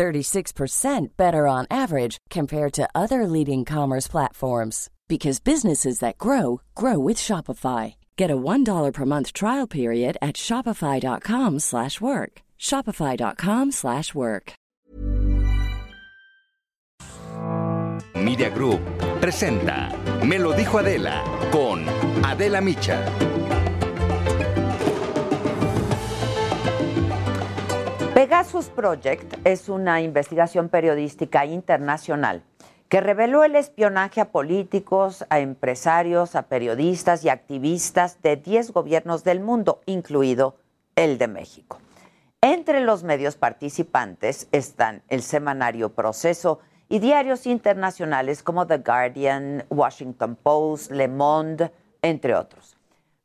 36% better on average compared to other leading commerce platforms because businesses that grow grow with Shopify. Get a $1 per month trial period at shopify.com/work. shopify.com/work. Media Group presenta Me lo dijo Adela con Adela Micha. Pegasus Project es una investigación periodística internacional que reveló el espionaje a políticos, a empresarios, a periodistas y activistas de 10 gobiernos del mundo, incluido el de México. Entre los medios participantes están el semanario Proceso y diarios internacionales como The Guardian, Washington Post, Le Monde, entre otros.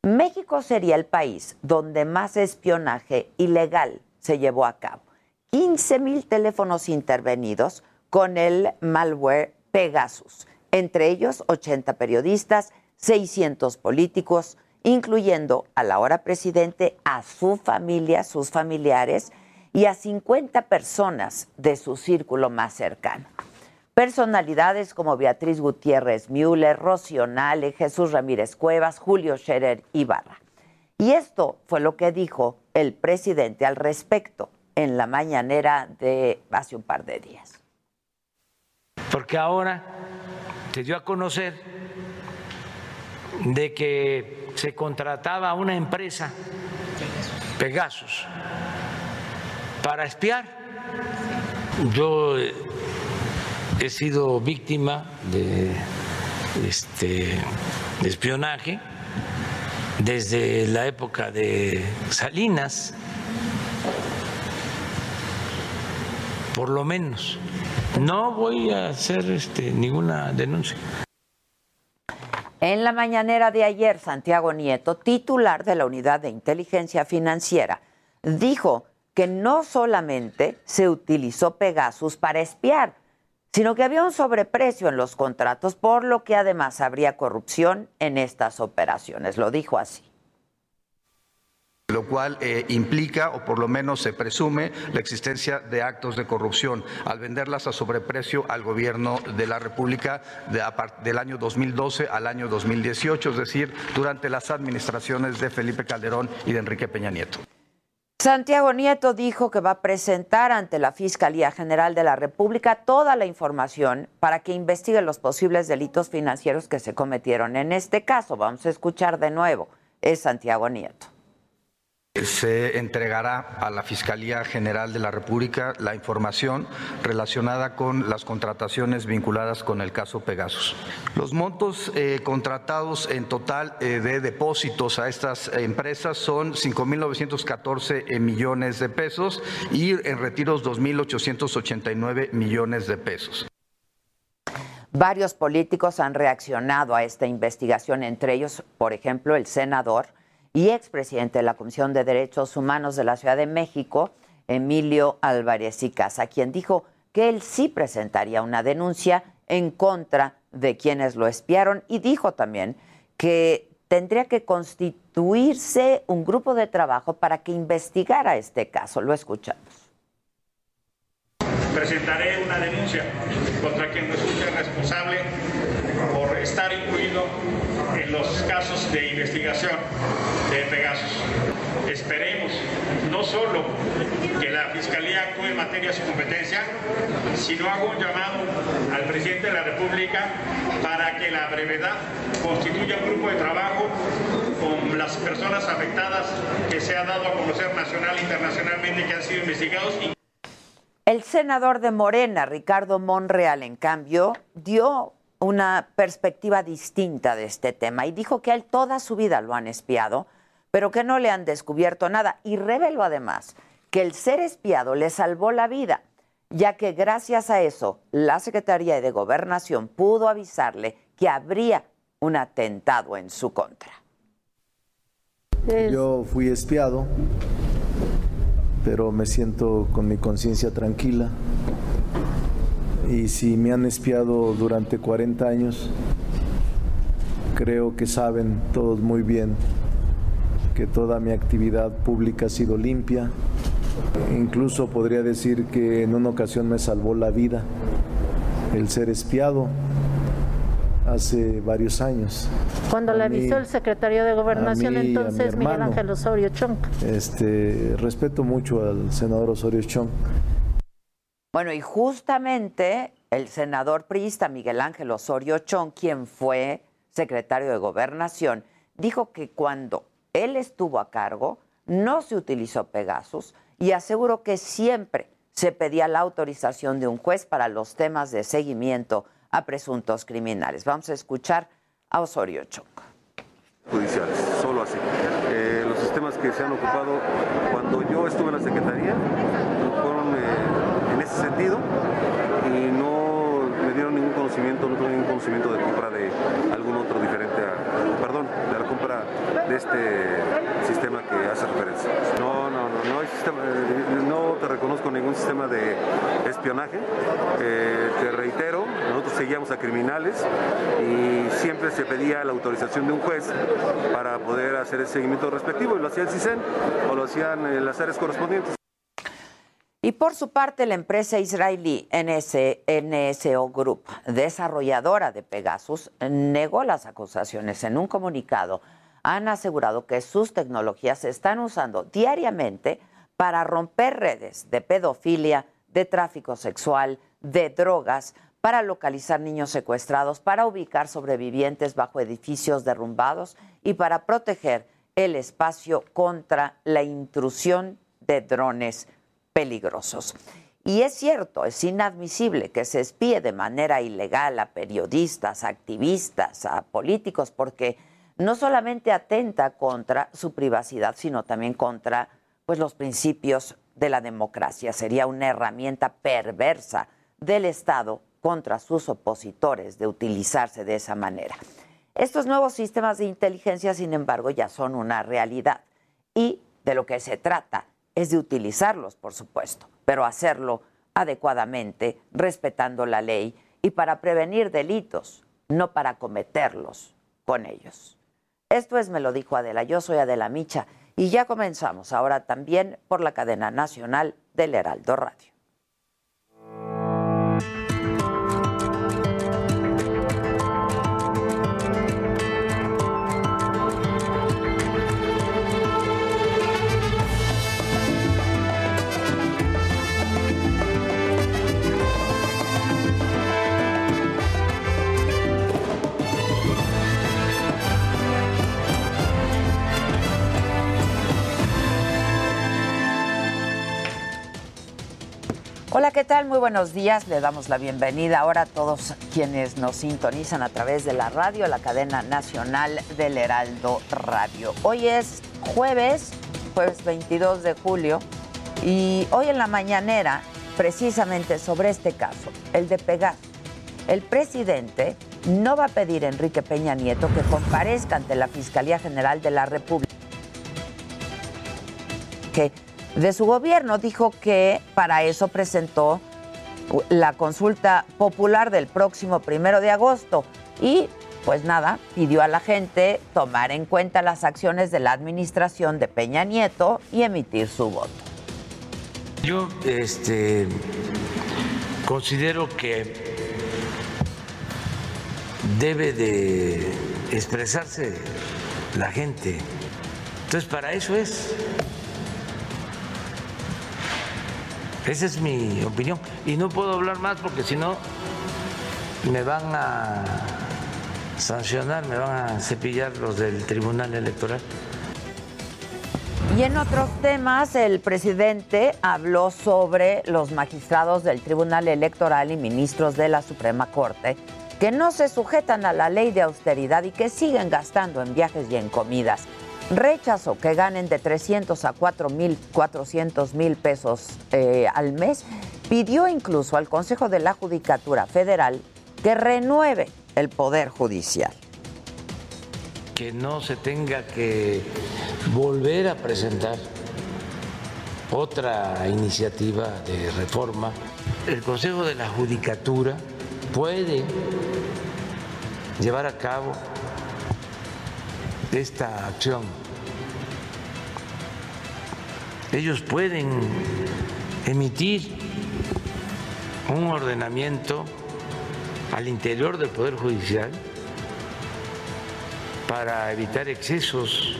México sería el país donde más espionaje ilegal se llevó a cabo. 15 mil teléfonos intervenidos con el malware Pegasus, entre ellos 80 periodistas, 600 políticos, incluyendo al ahora presidente, a su familia, sus familiares y a 50 personas de su círculo más cercano. Personalidades como Beatriz Gutiérrez Müller, Rocío Nale, Jesús Ramírez Cuevas, Julio Scherer Ibarra. Y esto fue lo que dijo el presidente al respecto en la mañanera de hace un par de días. Porque ahora se dio a conocer de que se contrataba una empresa, Pegasus, para espiar. Yo he sido víctima de este de espionaje desde la época de Salinas, por lo menos. No voy a hacer este, ninguna denuncia. En la mañanera de ayer, Santiago Nieto, titular de la Unidad de Inteligencia Financiera, dijo que no solamente se utilizó Pegasus para espiar, sino que había un sobreprecio en los contratos, por lo que además habría corrupción en estas operaciones. Lo dijo así lo cual eh, implica, o por lo menos se presume, la existencia de actos de corrupción al venderlas a sobreprecio al gobierno de la República de, del año 2012 al año 2018, es decir, durante las administraciones de Felipe Calderón y de Enrique Peña Nieto. Santiago Nieto dijo que va a presentar ante la Fiscalía General de la República toda la información para que investigue los posibles delitos financieros que se cometieron en este caso. Vamos a escuchar de nuevo. Es Santiago Nieto se entregará a la Fiscalía General de la República la información relacionada con las contrataciones vinculadas con el caso Pegasus. Los montos eh, contratados en total eh, de depósitos a estas empresas son 5.914 eh, millones de pesos y en retiros 2.889 millones de pesos. Varios políticos han reaccionado a esta investigación, entre ellos, por ejemplo, el senador y expresidente de la Comisión de Derechos Humanos de la Ciudad de México, Emilio Álvarez y Casa, quien dijo que él sí presentaría una denuncia en contra de quienes lo espiaron y dijo también que tendría que constituirse un grupo de trabajo para que investigara este caso. Lo escuchamos. Presentaré una denuncia contra quien resulte responsable por estar incluido los casos de investigación de Pegasus. Esperemos no solo que la Fiscalía actúe en materia de su competencia, sino hago un llamado al presidente de la República para que la brevedad constituya un grupo de trabajo con las personas afectadas que se ha dado a conocer nacional e internacionalmente que han sido investigados. El senador de Morena, Ricardo Monreal, en cambio, dio una perspectiva distinta de este tema y dijo que él toda su vida lo han espiado, pero que no le han descubierto nada y reveló además que el ser espiado le salvó la vida. ya que gracias a eso la Secretaría de Gobernación pudo avisarle que habría un atentado en su contra. Yo fui espiado, pero me siento con mi conciencia tranquila. Y si me han espiado durante 40 años, creo que saben todos muy bien que toda mi actividad pública ha sido limpia. Incluso podría decir que en una ocasión me salvó la vida el ser espiado hace varios años. Cuando le avisó el secretario de Gobernación entonces, Miguel Ángel Osorio Chong. Este, respeto mucho al senador Osorio Chong. Bueno, y justamente el senador priista Miguel Ángel Osorio Chong, quien fue secretario de Gobernación, dijo que cuando él estuvo a cargo, no se utilizó Pegasus y aseguró que siempre se pedía la autorización de un juez para los temas de seguimiento a presuntos criminales. Vamos a escuchar a Osorio Chong. Judiciales, solo así. Eh, los sistemas que se han ocupado cuando yo estuve en la Secretaría sentido y no me dieron ningún conocimiento, no tuve ningún conocimiento de compra de algún otro diferente a, perdón, de la compra de este sistema que hace referencia. No, no, no, no hay sistema, eh, no te reconozco ningún sistema de espionaje. Eh, te reitero, nosotros seguíamos a criminales y siempre se pedía la autorización de un juez para poder hacer el seguimiento respectivo y lo hacía el CISEN o lo hacían eh, las áreas correspondientes. Y por su parte, la empresa israelí NS, NSO Group, desarrolladora de Pegasus, negó las acusaciones. En un comunicado, han asegurado que sus tecnologías se están usando diariamente para romper redes de pedofilia, de tráfico sexual, de drogas, para localizar niños secuestrados, para ubicar sobrevivientes bajo edificios derrumbados y para proteger el espacio contra la intrusión de drones peligrosos. Y es cierto, es inadmisible que se espíe de manera ilegal a periodistas, a activistas, a políticos, porque no solamente atenta contra su privacidad, sino también contra pues, los principios de la democracia. Sería una herramienta perversa del Estado contra sus opositores de utilizarse de esa manera. Estos nuevos sistemas de inteligencia, sin embargo, ya son una realidad y de lo que se trata es de utilizarlos, por supuesto, pero hacerlo adecuadamente, respetando la ley y para prevenir delitos, no para cometerlos con ellos. Esto es Me lo dijo Adela, yo soy Adela Micha y ya comenzamos ahora también por la cadena nacional del Heraldo Radio. Hola, ¿qué tal? Muy buenos días. Le damos la bienvenida ahora a todos quienes nos sintonizan a través de la radio, la cadena nacional del Heraldo Radio. Hoy es jueves, jueves 22 de julio, y hoy en la mañanera, precisamente sobre este caso, el de Pegasus, el presidente no va a pedir a Enrique Peña Nieto que comparezca ante la Fiscalía General de la República. Que de su gobierno. Dijo que para eso presentó la consulta popular del próximo primero de agosto y pues nada, pidió a la gente tomar en cuenta las acciones de la administración de Peña Nieto y emitir su voto. Yo este, considero que debe de expresarse la gente. Entonces, para eso es Esa es mi opinión. Y no puedo hablar más porque si no me van a sancionar, me van a cepillar los del Tribunal Electoral. Y en otros temas, el presidente habló sobre los magistrados del Tribunal Electoral y ministros de la Suprema Corte que no se sujetan a la ley de austeridad y que siguen gastando en viajes y en comidas rechazó que ganen de 300 a 4 mil, 400 mil pesos eh, al mes pidió incluso al Consejo de la Judicatura Federal que renueve el Poder Judicial. Que no se tenga que volver a presentar otra iniciativa de reforma. El Consejo de la Judicatura puede llevar a cabo esta acción. Ellos pueden emitir un ordenamiento al interior del Poder Judicial para evitar excesos.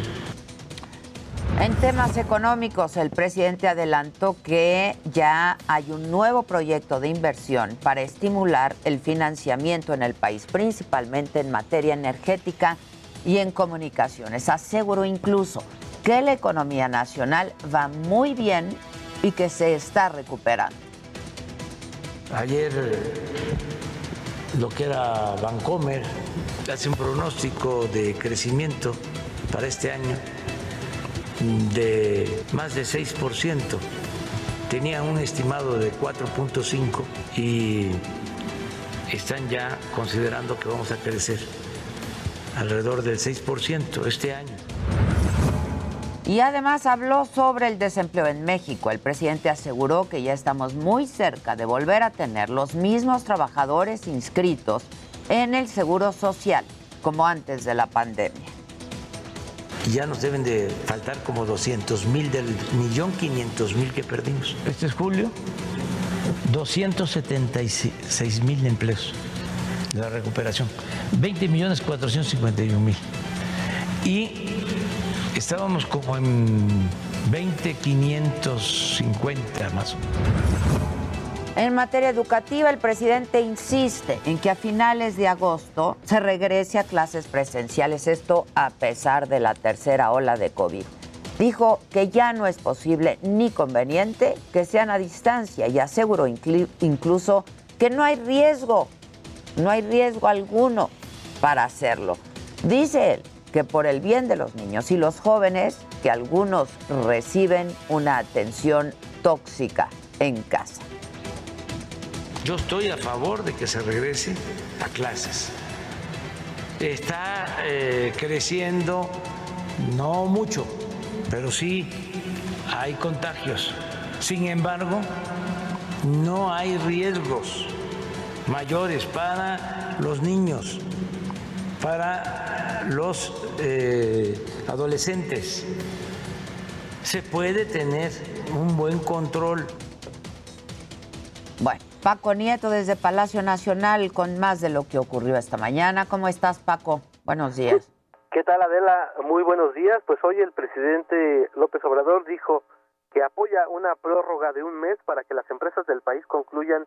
En temas económicos, el presidente adelantó que ya hay un nuevo proyecto de inversión para estimular el financiamiento en el país, principalmente en materia energética y en comunicaciones. Aseguró incluso que la economía nacional va muy bien y que se está recuperando. Ayer lo que era Bancomer hace un pronóstico de crecimiento para este año de más de 6%. Tenía un estimado de 4.5 y están ya considerando que vamos a crecer alrededor del 6% este año. Y además habló sobre el desempleo en México. El presidente aseguró que ya estamos muy cerca de volver a tener los mismos trabajadores inscritos en el Seguro Social como antes de la pandemia. Ya nos deben de faltar como 200 mil del millón 500 mil que perdimos. Este es julio, 276 mil empleos de la recuperación, 20 millones 451 mil. Y estábamos como en 20.550 más o menos. En materia educativa, el presidente insiste en que a finales de agosto se regrese a clases presenciales, esto a pesar de la tercera ola de COVID. Dijo que ya no es posible ni conveniente que sean a distancia y aseguró incluso que no hay riesgo, no hay riesgo alguno para hacerlo. Dice él que por el bien de los niños y los jóvenes, que algunos reciben una atención tóxica en casa. Yo estoy a favor de que se regrese a clases. Está eh, creciendo, no mucho, pero sí hay contagios. Sin embargo, no hay riesgos mayores para los niños, para los eh, adolescentes. Se puede tener un buen control. Bueno, Paco Nieto desde Palacio Nacional con más de lo que ocurrió esta mañana. ¿Cómo estás, Paco? Buenos días. ¿Qué tal, Adela? Muy buenos días. Pues hoy el presidente López Obrador dijo que apoya una prórroga de un mes para que las empresas del país concluyan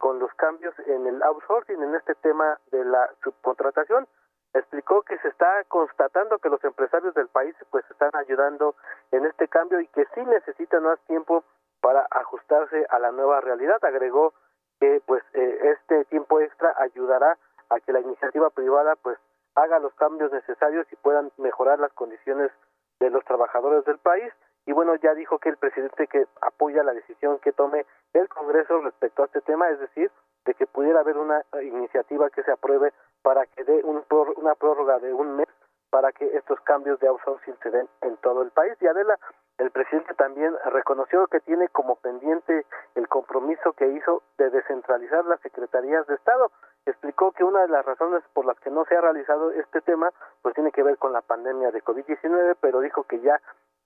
con los cambios en el outsourcing, en este tema de la subcontratación explicó que se está constatando que los empresarios del país pues están ayudando en este cambio y que sí necesitan más tiempo para ajustarse a la nueva realidad. Agregó que pues eh, este tiempo extra ayudará a que la iniciativa privada pues haga los cambios necesarios y puedan mejorar las condiciones de los trabajadores del país y bueno ya dijo que el presidente que apoya la decisión que tome el Congreso respecto a este tema, es decir, de que pudiera haber una iniciativa que se apruebe para que dé una prórroga de un mes para que estos cambios de outsourcing se den en todo el país. Y Adela, el presidente también reconoció que tiene como pendiente el compromiso que hizo de descentralizar las secretarías de Estado. Explicó que una de las razones por las que no se ha realizado este tema pues tiene que ver con la pandemia de COVID-19, pero dijo que ya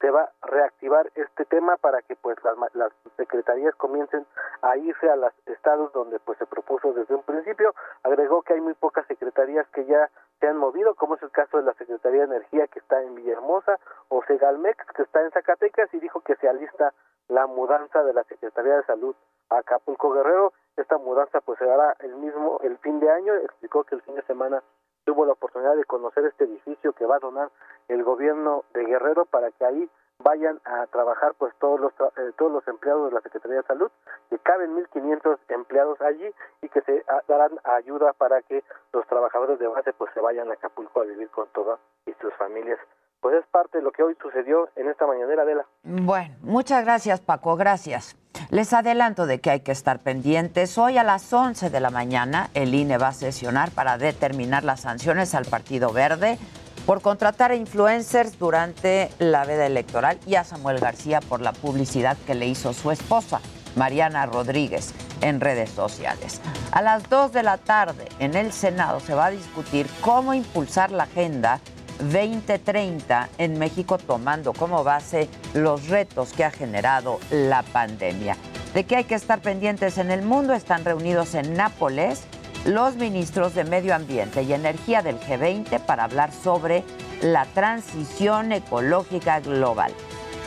se va a reactivar este tema para que pues las, las secretarías comiencen a irse a los estados donde pues se propuso desde un principio. Agregó que hay muy pocas secretarías que ya se han movido, como es el caso de la Secretaría de Energía que está en Villahermosa o Segalmex que está en Zacatecas y dijo que se alista la mudanza de la Secretaría de Salud a Acapulco Guerrero. Esta mudanza pues se hará el mismo el fin de año. Explicó que el fin de semana tuvo la oportunidad de conocer este edificio que va a donar el gobierno de Guerrero para que ahí vayan a trabajar pues todos los eh, todos los empleados de la Secretaría de Salud que caben 1500 empleados allí y que se ah, darán ayuda para que los trabajadores de base pues se vayan a Acapulco a vivir con todas y sus familias. Pues es parte de lo que hoy sucedió en esta mañanera de la bueno muchas gracias Paco gracias Les adelanto de que hay que estar pendientes. Hoy a las 11 de la mañana el INE va a sesionar para determinar las sanciones al Partido Verde por contratar a influencers durante la veda electoral y a Samuel García por la publicidad que le hizo su esposa, Mariana Rodríguez, en redes sociales. A las 2 de la tarde en el Senado se va a discutir cómo impulsar la agenda 2030 en México tomando como base los retos que ha generado la pandemia. De qué hay que estar pendientes en el mundo, están reunidos en Nápoles los ministros de Medio Ambiente y Energía del G20 para hablar sobre la transición ecológica global.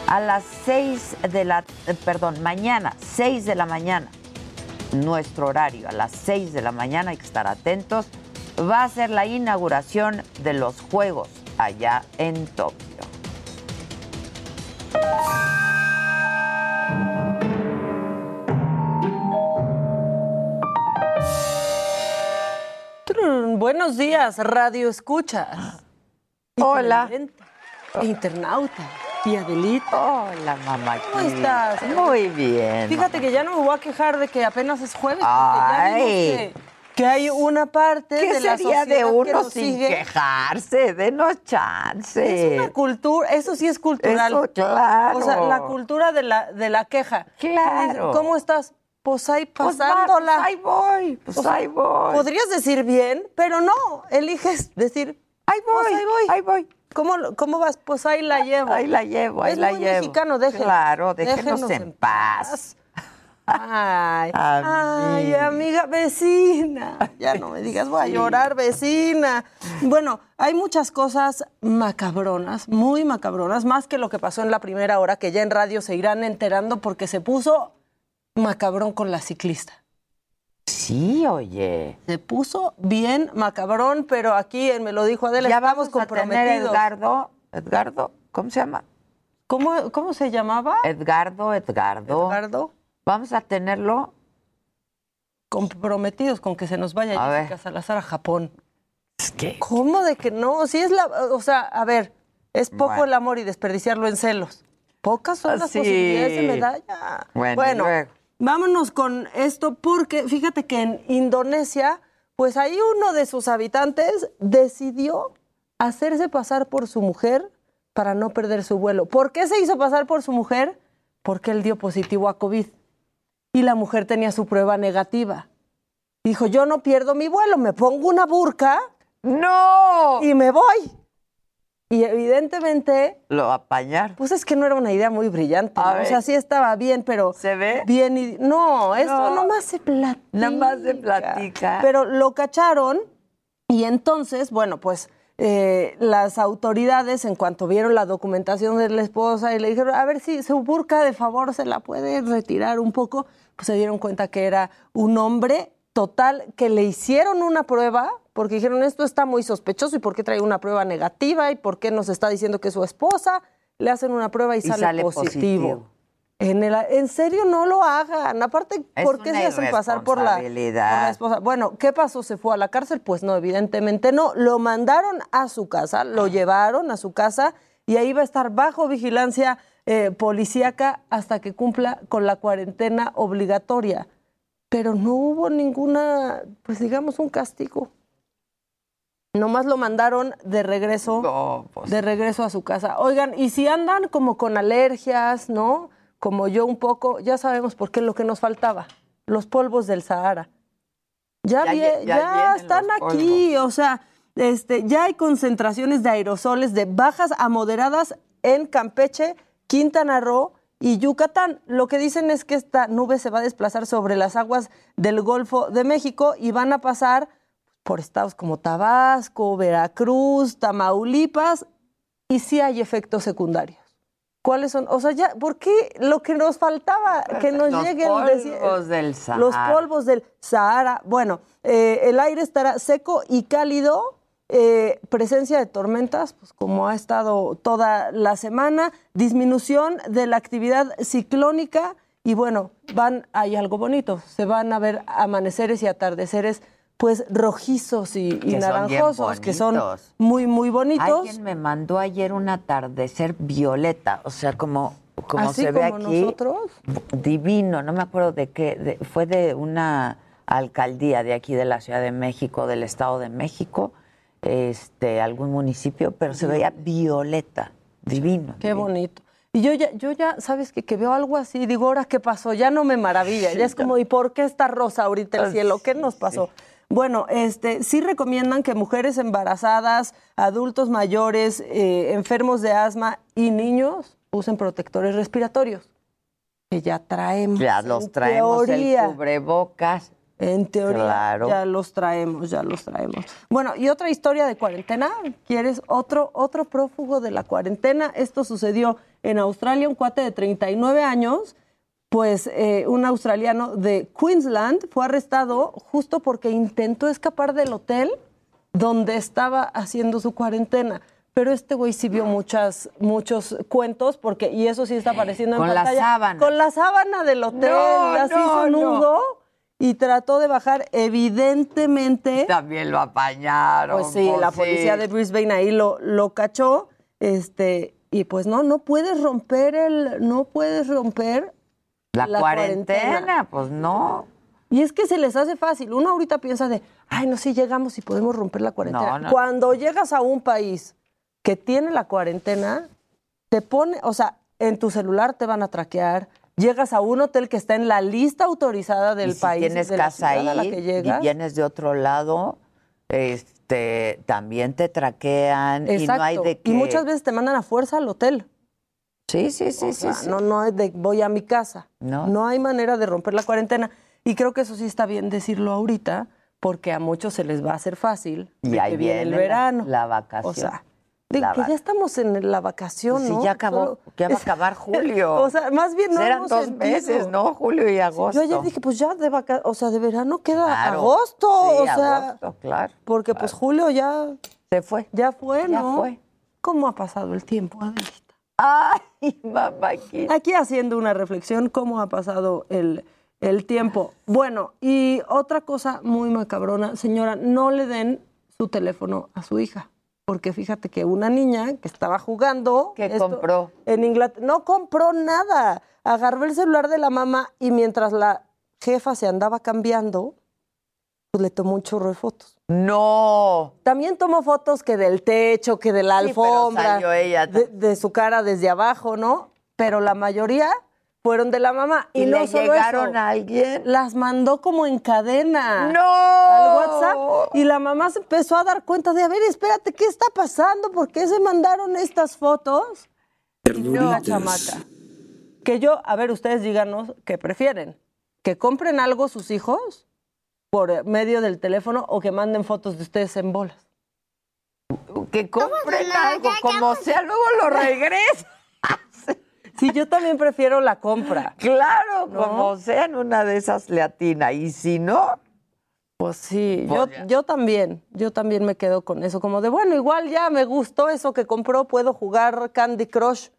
A las 6 de la, eh, perdón, mañana, 6 de la mañana, nuestro horario, a las 6 de la mañana, hay que estar atentos, va a ser la inauguración de los Juegos allá en Tokio. Buenos días, Radio Escuchas. Hola. Internauta. Y Adelita. Hola, mamá. ¿Cómo estás? Muy bien. Fíjate que ya no me voy a quejar de que apenas es jueves. Ay que hay una parte de la sociedad de uno que sin quejarse, denos chance. Es una cultura, eso sí es cultural. Eso, claro. O sea, la cultura de la, de la queja. Claro. ¿Cómo estás? Pues ahí pues pasándola. Pues, ahí voy, pues ahí voy. Podrías decir bien, pero no, eliges decir, ahí voy, pues ahí voy. Ahí voy. ¿Cómo, ¿Cómo vas? Pues ahí la llevo. Ahí la llevo, ahí es la muy llevo. mexicano, déjenos, Claro, déjenos, en, paz. Ay, ay, amiga vecina. Ya no me digas, voy a llorar, vecina. Bueno, hay muchas cosas macabronas, muy macabronas, más que lo que pasó en la primera hora, que ya en radio se irán enterando porque se puso macabrón con la ciclista. Sí, oye. Se puso bien macabrón, pero aquí en Me lo dijo Adela, ya vamos comprometidos. Edgardo, Edgardo, ¿cómo se llama? ¿Cómo, ¿Cómo se llamaba? Edgardo, Edgardo. Edgardo. Vamos a tenerlo comprometidos con que se nos vaya a Jessica Salazar a Japón. ¿Qué? ¿Cómo de que no? Si es la, o sea, a ver, es poco el amor y desperdiciarlo en celos. Pocas son las posibilidades de medalla. Bueno, vámonos con esto porque fíjate que en Indonesia, pues ahí uno de sus habitantes decidió hacerse pasar por su mujer para no perder su vuelo. ¿Por qué se hizo pasar por su mujer? Porque él dio positivo a COVID y la mujer tenía su prueba negativa. Dijo, yo no pierdo mi vuelo, me pongo una burca. No. Y me voy. Y evidentemente... Lo apañar. Pues es que no era una idea muy brillante. O sea, sí estaba bien, pero... ¿Se ve? Bien y... No, esto nomás se platica. Nada más se platica. Pero lo cacharon y entonces, bueno, pues eh, las autoridades, en cuanto vieron la documentación de la esposa y le dijeron, a ver si su burka de favor se la puede retirar un poco, pues se dieron cuenta que era un hombre total, que le hicieron una prueba, porque dijeron, esto está muy sospechoso y por qué trae una prueba negativa y por qué nos está diciendo que es su esposa, le hacen una prueba y, sale, positivo. En, el, en serio, no lo hagan. Aparte, ¿por qué se hacen pasar por la, por la, esposa? Bueno, ¿qué pasó? ¿Se fue a la cárcel? Pues no, evidentemente no. Lo mandaron a su casa, lo llevaron a su casa y ahí va a estar bajo vigilancia eh, policíaca hasta que cumpla con la cuarentena obligatoria. Pero no hubo ninguna, pues digamos, un castigo. Nomás lo mandaron de regreso, pues. de regreso a su casa. Oigan, y si andan como con alergias, ¿no? como yo un poco, ya sabemos por qué lo que nos faltaba, los polvos del Sahara. Ya, ya, están aquí, o sea, este, ya hay concentraciones de aerosoles de bajas a moderadas en Campeche, Quintana Roo y Yucatán. Lo que dicen es que esta nube se va a desplazar sobre las aguas del Golfo de México y van a pasar por estados como Tabasco, Veracruz, Tamaulipas y sí hay efectos secundarios. ¿Cuáles son? O sea, ya, ¿por qué lo que nos faltaba? Que nos los lleguen polvos del Sahara. Los polvos del Sahara. Bueno, eh, el aire estará seco y cálido. Eh, presencia de tormentas, pues como ha estado toda la semana, disminución de la actividad ciclónica y bueno, van, hay algo bonito, se van a ver amaneceres y atardeceres pues rojizos y, naranjosos, que son muy, muy bonitos. Alguien me mandó ayer un atardecer violeta, o sea, como como Así se ve como aquí, nosotros. divino, no me acuerdo de qué, de- fue de una alcaldía de aquí de la Ciudad de México, del Estado de México, este, algún municipio, pero se veía violeta, divino. Qué bonito. Y yo ya, yo ya, ¿sabes qué? Que veo algo así, digo, ¿ahora qué pasó? Ya no me maravilla. Ya es como, ¿y por qué está rosa ahorita el cielo? ¿Qué nos pasó? Bueno, este, sí recomiendan que mujeres embarazadas, adultos mayores, eh, enfermos de asma y niños usen protectores respiratorios. Que ya traemos. Ya en los traemos teoría. el cubrebocas. En teoría Claro. ya los traemos, ya los traemos. Bueno, y otra historia de cuarentena, ¿quieres otro otro prófugo de la cuarentena? Esto sucedió en Australia, un cuate de 39 años, pues eh, un australiano de Queensland fue arrestado justo porque intentó escapar del hotel donde estaba haciendo su cuarentena. Pero este güey sí vio muchas, muchos cuentos, porque, y eso sí está apareciendo en Con la pantalla. sábana. Con la sábana del hotel, No, así no, no. Y trató de bajar. Evidentemente, También lo apañaron. pues sí, la sí. policía de Brisbane ahí lo, lo cachó, este, y pues no, no puedes romper el, no puedes romper La, la cuarentena, cuarentena. pues no. y es que se les hace fácil. Uno ahorita piensa de, ay, no, si llegamos y podemos romper la cuarentena. No, no. Cuando llegas a un país que tiene la cuarentena, te pone, o sea, en tu celular te van a traquear. Llegas a un hotel que está en la lista autorizada del y si país. tienes de casa ciudad a la ahí y vienes de otro lado, este, también te traquean y no hay de que... Y muchas veces te mandan a fuerza al hotel. Sí, sí, sí, O sí, sea, sí. No, no es de voy a mi casa. No. hay manera de romper la cuarentena. Y creo que eso sí está bien decirlo ahorita, porque a muchos se les va a hacer fácil. Y ahí viene el viene la- verano. la vacación. O sea, de La que ya estamos en la vacación, Pues sí, ¿no? ya acabó, Solo- ya va a acabar julio. o sea, más bien no Eran dos sentido. meses, ¿no? Julio y agosto. Yo ayer dije, pues ya de vaca o sea, de verano queda Claro. agosto, Sí, o sea, agosto, claro. porque pues julio ya Se fue. ya fue, Ya ¿no? fue. ¿Cómo ha pasado el tiempo, Adelita? Ay, mamá, aquí. Aquí haciendo una reflexión, cómo ha pasado el, el tiempo. Bueno, y otra cosa muy macabrona, señora, no le den su teléfono a su hija. Porque fíjate que una niña que estaba jugando. ¿Qué compró? En Inglaterra. No compró nada. Agarró el celular de la mamá y mientras la jefa se andaba cambiando, pues le tomó un chorro de fotos. No. También tomó fotos que del techo, que de la Sí, pero alfombra, salió ella de, de su cara desde abajo, ¿no? Pero la mayoría fueron de la mamá. Y, ¿Y no le solo llegaron eso, a alguien? Las mandó como en cadena. ¡No! Al WhatsApp. Y la mamá se empezó a dar cuenta de, a ver, espérate, ¿qué está pasando? ¿Por qué se mandaron estas fotos? Y la chamaca. Que yo, a ver, ustedes díganos qué prefieren. Que compren algo sus hijos por medio del teléfono o que manden fotos de ustedes en bolas. Que compren algo, como sea, luego lo regresa. Sí, yo también prefiero la compra. Claro, ¿No? como sea, en una de esas le atina. Y si no, Pues sí, Pues yo, ya. yo también, yo también me quedo con eso, como de, bueno, igual ya me gustó eso que compró, puedo jugar Candy Crush,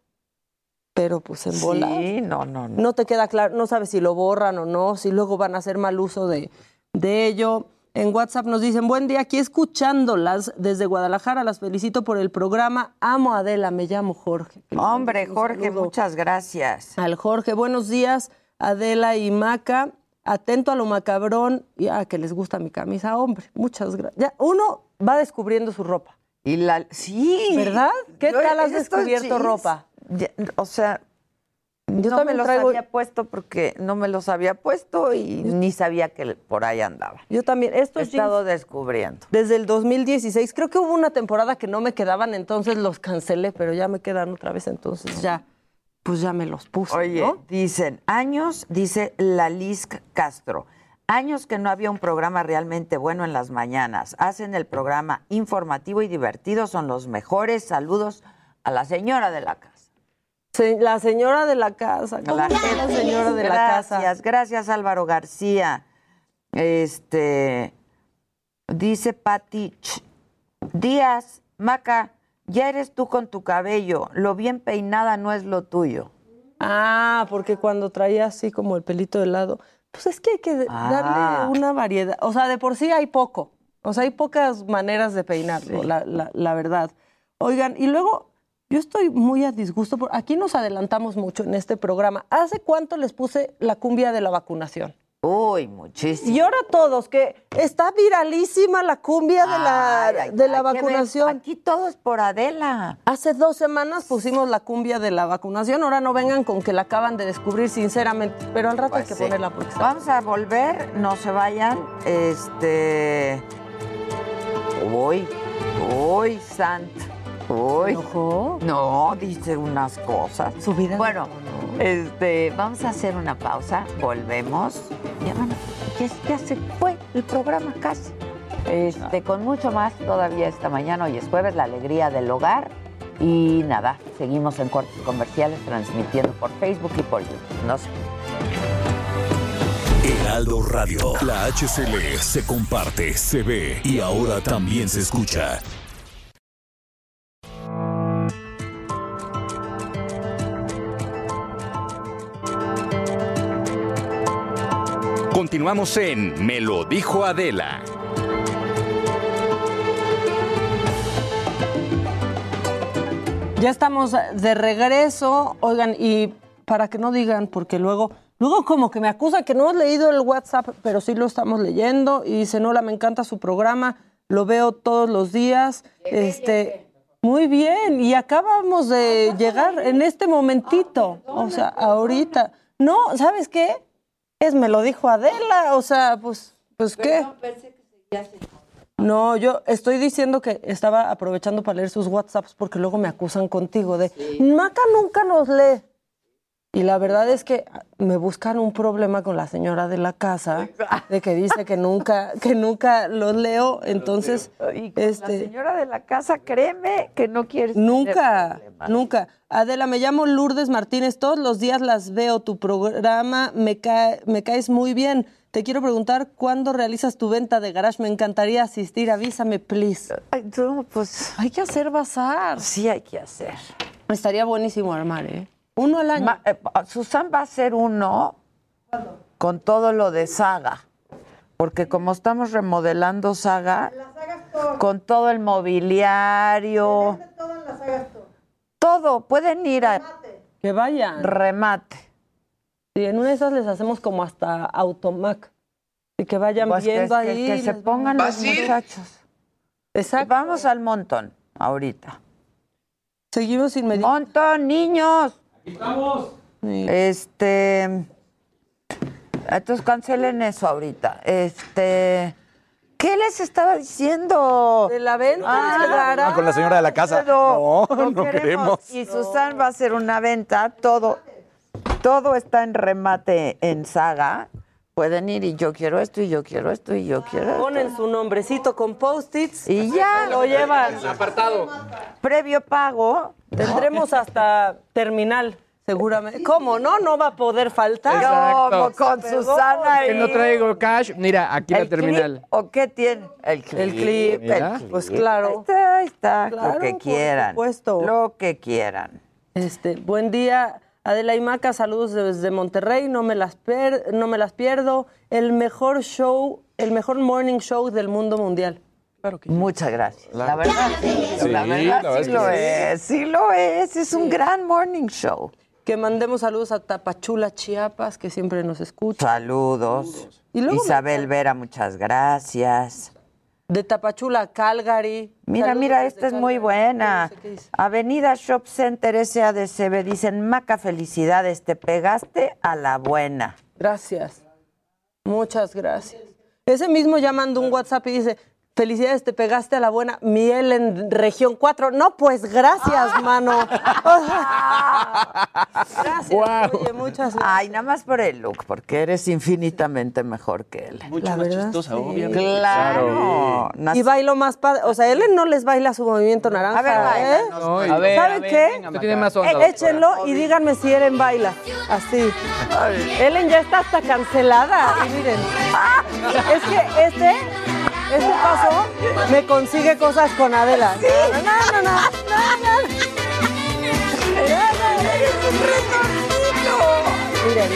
pero pues en bola. sí, no, no, no. No te queda claro, no sabes si lo borran o no, si luego van a hacer mal uso de, de ello. En WhatsApp nos dicen, buen día, aquí escuchándolas desde Guadalajara, las felicito por el programa. Amo a Adela, me llamo Jorge. Hombre, Jorge, muchas gracias. Al Jorge, buenos días, Adela y Maca. Atento a lo macabrón y a que les gusta mi camisa, hombre. Muchas gracias. Ya, uno va descubriendo su ropa. Y la, sí. ¿Verdad? ¿Qué Yo tal has descubierto jeans, ropa? ya, o sea, Yo no me también los traigo- había puesto porque no me los había puesto y ni sabía que por ahí andaba. Yo también. He Estos jeans estado descubriendo. desde el 2016. Creo que hubo una temporada que no me quedaban, entonces los cancelé, pero ya me quedan otra vez, entonces ya, pues ya me los puse. Oye, ¿no? dicen, años, dice Lalisk Castro, años que no había un programa realmente bueno en las mañanas. Hacen el programa informativo y divertido, son los mejores. Saludos a la señora de la casa. Se- la señora de la casa. ¿Cómo La- señora de la casa? Gracias, gracias Álvaro García. Este dice Pati Díaz, Maca, ya eres tú con tu cabello. Lo bien peinada no es lo tuyo. Ah, porque cuando traía así como el pelito de lado, pues es que hay que Ah. darle una variedad. O sea, de por sí hay poco. O sea, hay pocas maneras de peinarlo, la, la- la verdad. Oigan, y luego yo estoy muy a disgusto. aquí nos adelantamos mucho en este programa. ¿Hace cuánto les puse la cumbia de la vacunación? Uy, muchísimo. Y ahora todos, que está viralísima la cumbia de la, de la vacunación. Aquí todo es por Adela. Hace dos semanas pusimos la cumbia de la vacunación. Ahora no vengan con que la acaban de descubrir, sinceramente. Pero al rato hay pues que ponerla porque Vamos a volver, no se vayan. Este. Uy, uy, Sant. Uy. No, dice unas cosas. Su vida. Bueno. Este, vamos a hacer una pausa, volvemos. Ya, ya, se fue el programa casi. Este, con mucho más todavía esta mañana, hoy es jueves, la alegría del hogar. Y nada, seguimos en cortes comerciales transmitiendo por Facebook y por YouTube. No sé. Heraldo Radio, la HCL se comparte, se ve y ahora también se escucha. Continuamos en Me lo dijo Adela. Ya estamos de regreso, oigan, y para que no digan, porque luego, luego como que me acusa que no hemos leído el WhatsApp, pero sí lo estamos leyendo, y dice, Nola, me encanta su programa, lo veo todos los días. este, muy bien, y acabamos de llegar en este momentito, o sea, ahorita. No, ¿sabes qué? Es, me lo dijo Adela, o sea, pues, pues qué. No, yo estoy diciendo que estaba aprovechando para leer sus WhatsApps porque luego me acusan contigo de Maca nunca nos lee. Y la verdad es que me buscan un problema con la señora de la casa, de que dice que nunca, que nunca los leo. Entonces, y este, la señora de la casa, créeme que no quieres. Nunca, nunca. Adela, me llamo Lourdes Martínez. Todos los días las veo. Tu programa me, me caes muy bien. Te quiero preguntar cuándo realizas tu venta de garage. Me encantaría asistir. Avísame, please. Ay, pues hay que hacer bazar. Sí, hay que hacer. Estaría buenísimo armar, ¿eh? Uno al año. Eh, Susan va a ser uno con todo lo de Saga. Porque como estamos remodelando Saga, con todo el mobiliario. Todo, pueden ir a. Que vayan. Remate. Sí, en una de esas les hacemos como hasta automac. Y que vayan pues viendo ahí. Que, se pongan los muchachos. Exacto. Vamos al montón, ahorita. Seguimos inmediatamente. ¡Montón, niños! Estamos. Este. Entonces cancelen eso ahorita. Este. ¿Qué les estaba diciendo? De la venta ah, ah, con la señora de la casa. No, no, queremos. Y Susan va a hacer una venta. Todo, todo está en remate en saga. Pueden ir y yo quiero esto y yo quiero esto y yo quiero esto. Ponen su nombrecito con post-its y ya lo llevan. Apartado. Previo pago. Tendremos hasta terminal. Seguramente. ¿Cómo no? No va a poder faltar. No, con Susana Que no traigo cash. Mira, aquí la terminal. ¿O qué tiene? El clip. El clip. Pues claro. Ahí está, lo que quieran. Lo que quieran. Este, buen día. Adela y Maca, saludos desde Monterrey, no me las no me las pierdo. El mejor show, el mejor morning show del mundo mundial. Muchas gracias. La verdad, sí, la verdad, sí lo es, sí lo es. Es un gran morning show. Que mandemos saludos a Tapachula, Chiapas, que siempre nos escucha. Saludos. Isabel Vera, muchas gracias. De Tapachula, Calgary. Mira, mira, esta es muy buena. Avenida Shop Center SADCB. Dicen, Maca, felicidades, te pegaste a la buena. Gracias. Muchas gracias. Ese mismo ya mandó un WhatsApp y dice, Felicidades, te pegaste a la buena miel en región 4. No, pues gracias, mano. gracias. Oye, muchas gracias. Ay, nada más por el look, porque eres infinitamente mejor que él. Mucho la más chistosa, obviamente. Claro. Y bailo más padre. O sea, él no les baila su movimiento naranja. A ver, baila. ¿eh? a ver, ¿Saben qué? tiene más onda. Échenlo y díganme si Ellen baila. Así. Ellen ya está hasta cancelada. Y miren. Es que este este paso me consigue cosas con Adela. Sí. No, no, no, no, no. no. Miren,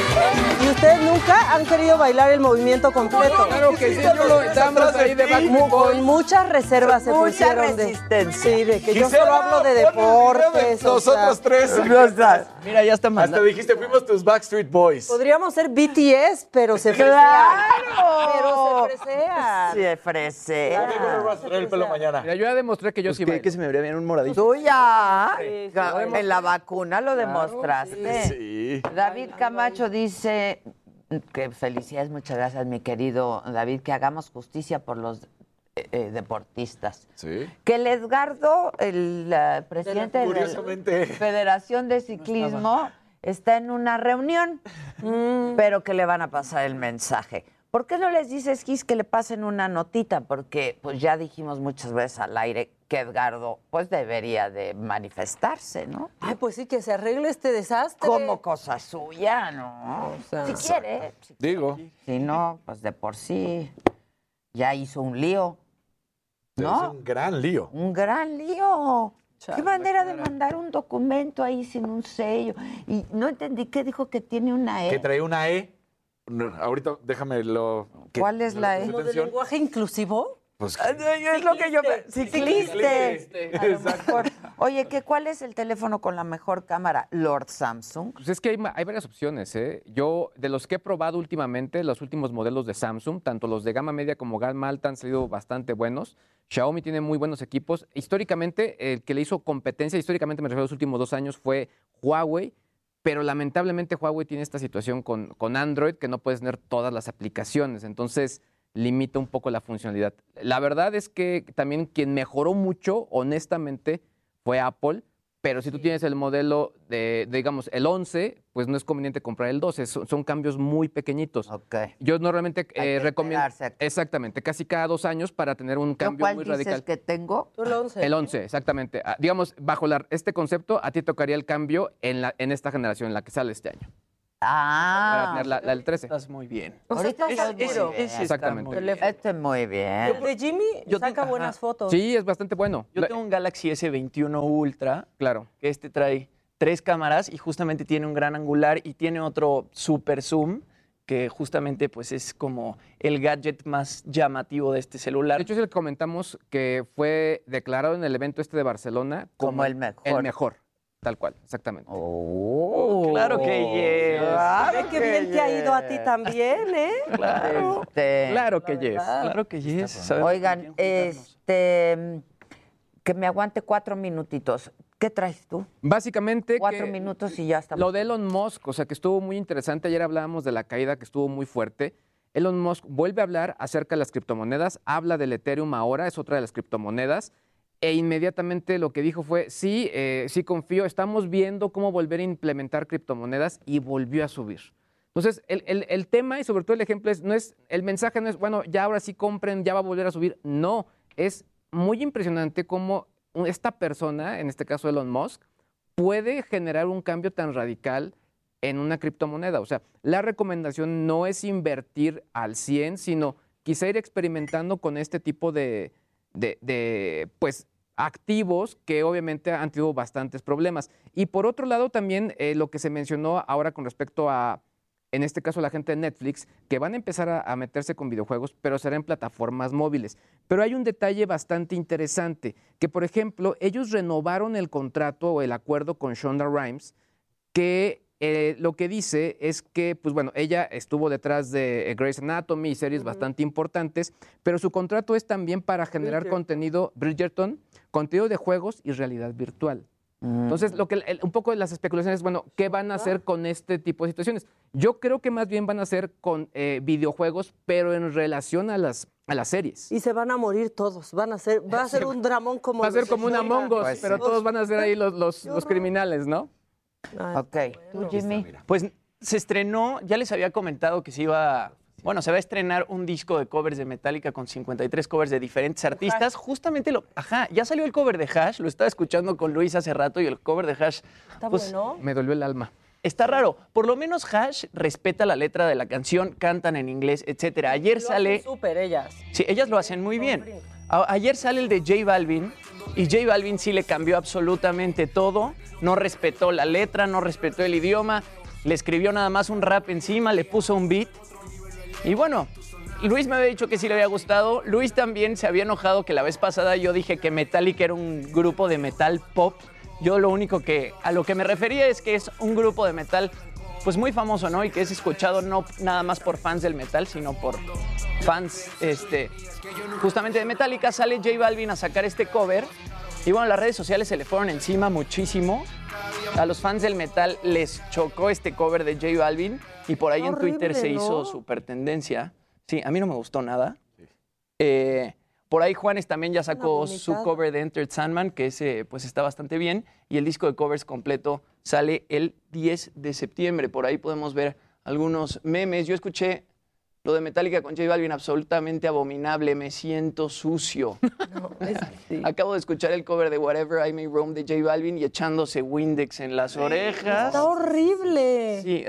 y ustedes nunca han querido bailar el movimiento completo. Claro que sí, yo lo estamos ahí de Backstreet Boys. Con muchas reservas se Mucha pusieron de. Sí, de que yo solo hablo de deportes. o Nosotros sea, tres. Mira, ya está Hasta mandando. dijiste, fuimos tus Backstreet Boys. Podríamos ser BTS, pero se fresean. ¡Claro! Pero se fresean. Se fresea. el pelo mañana. Mira, yo ya demostré que yo Pues sí bailo. que se me vería bien un moradito. Tú ya. En la vacuna lo demostraste. Sí. David Camacho dice que felicidades, muchas gracias, mi querido David, que hagamos justicia por los eh, eh, deportistas. Sí. Que el Edgardo, el presidente de la. Federación de Ciclismo, está en una reunión, pero que le van a pasar el mensaje. ¿Por qué no les dices, Gis, que le pasen una notita? Porque pues ya dijimos muchas veces al aire que Edgardo pues debería de manifestarse, ¿no? Ay, pues sí, que se arregle este desastre. Como cosa suya, ¿no? sea, si quiere. Si, Digo. si no, pues de por sí ya hizo un lío, Es ¿no? un gran lío. Un gran lío. Chale, Qué manera de mandar un documento ahí sin un sello. Y no entendí qué dijo que tiene una Que E. trae una E. No, ahorita déjame lo. que- ¿Cuál es la E? ¿Como de lenguaje inclusivo? Pues, Ah, Es lo que yo Cicliste. Mejor. Oye, ¿qué, ¿cuál es el teléfono con la mejor cámara? Lord Samsung. Pues es que hay, hay varias opciones, ¿eh? Yo, de los que he probado últimamente, los últimos modelos de Samsung, tanto los de gama media como gama alta han salido bastante buenos. Xiaomi tiene muy buenos equipos. Históricamente, el que le hizo competencia, históricamente me refiero a los últimos dos años, fue Huawei. Pero lamentablemente Huawei tiene esta situación con, con Android que no puedes tener todas las aplicaciones. Entonces limita un poco la funcionalidad. La verdad es que también quien mejoró mucho, honestamente, fue Apple. Pero si tú tienes el modelo de, de, digamos, el 11, pues no es conveniente comprar el 12. Son, son cambios muy pequeñitos. Ok. Yo normalmente eh, recomiendo. Exactamente, casi cada dos años para tener un ¿Yo cambio cuál muy dices radical. que tengo? Tú el 11. El 11, exactamente. Ah, digamos, bajo la- este concepto, a ti tocaría el cambio en, la, en esta generación, en la que sale este año. Para Ah, tener la, la del 13. Estás muy bien. O sea, ahorita muy bien. está Exactamente. muy bien. Este es muy bien. El de Jimmy Yo saca tengo- buenas ajá. fotos. Sí, es bastante bueno. Yo La- tengo un Galaxy S21 Ultra, Claro. que este trae tres cámaras y justamente tiene un gran angular y tiene otro super zoom, que justamente pues es como el gadget más llamativo de este celular. De hecho, es el que comentamos que fue declarado en el evento este de Barcelona Como el mejor. El mejor, tal cual, exactamente. Oh, Claro que yes. Claro qué bien te ha ido a ti también, ¿eh? Claro, Este, Claro que yes. claro que yes. Oigan, este, que me aguante cuatro minutitos. ¿Qué traes tú? Básicamente, Cuatro que minutos y ya estamos. lo de Elon Musk, o sea, que estuvo muy interesante. Ayer hablábamos de la caída que estuvo muy fuerte. Elon Musk vuelve a hablar acerca de las criptomonedas, habla del Ethereum ahora, es otra de las criptomonedas, e inmediatamente lo que dijo fue, sí, eh, sí confío, estamos viendo cómo volver a implementar criptomonedas y volvió a subir. Entonces, el, el- tema y sobre todo el ejemplo es, no es, el mensaje no es, bueno, ya ahora sí compren, ya va a volver a subir. No, es muy impresionante cómo esta persona, en este caso Elon Musk, puede generar un cambio tan radical en una criptomoneda. O sea, la recomendación no es invertir al 100, sino quizá ir experimentando con este tipo de, de- de, pues, activos que obviamente han tenido bastantes problemas. Y por otro lado, también eh, lo que se mencionó ahora con respecto a, en este caso, la gente de Netflix, que van a empezar a, a meterse con videojuegos, pero será en plataformas móviles. Pero hay un detalle bastante interesante, que por ejemplo, ellos renovaron el contrato o el acuerdo con Shonda Rhimes, que eh, lo que dice es que, pues bueno, ella estuvo detrás de eh, Grey's Anatomy y series bastante importantes, pero su contrato es también para generar Bridgerton. contenido, Bridgerton, contenido de juegos y realidad virtual. Entonces, lo que el- un poco de las especulaciones, bueno, ¿qué van a hacer con este tipo de situaciones? Yo creo que más bien van a hacer con eh, videojuegos, pero en relación a las, a las series. Y se van a morir todos. Van a ser, va a ser un dramón como. Va a ser como un de Among Us, Pues pero sí. todos van a ser ahí los, los, los criminales, ¿no? Ay, Ok, tú, Jimmy. Pues se estrenó, ya les había comentado que se iba, bueno, se va a estrenar un disco de covers de Metallica con 53 covers de diferentes artistas. Justamente lo, ajá, ya salió el cover de Hash, lo estaba escuchando con Luis hace rato y el cover de Hash Está pues, bueno. Me dolió el alma. está raro. Por lo menos Hash respeta la letra de la canción, cantan en inglés, etcétera. Ayer Lo sale hacen súper ellas. Sí, ellas lo hacen muy bien. Ayer sale el de J Balvin y J Balvin sí le cambió absolutamente todo. No respetó la letra, no respetó el idioma. le escribió nada más un rap encima, le puso un beat. Y bueno, Luis me había dicho que sí le había gustado. Luis también se había enojado que la vez pasada yo dije que Metallica era un grupo de metal pop. Yo lo único que a lo que me refería es que es un grupo de metal pues muy famoso, ¿no? Y que es escuchado no nada más por fans del metal, sino por fans este justamente de Metallica. Sale J Balvin a sacar este cover y bueno, las redes sociales se le fueron encima muchísimo. A los fans del metal les chocó este cover de J Balvin y por ahí en Twitter se hizo super tendencia. Sí, a mí no me gustó nada. Eh, por ahí Juanes también ya sacó su cover de Entered Sandman, que ese pues está bastante bien. Y el disco de covers completo sale el 10 de septiembre. Por ahí podemos ver algunos memes. Yo escuché lo de Metallica con J Balvin, absolutamente abominable. Me siento sucio. Acabo de escuchar el cover de Whatever I May Roam de J Balvin y echándose Windex en las orejas. Está horrible. Sí,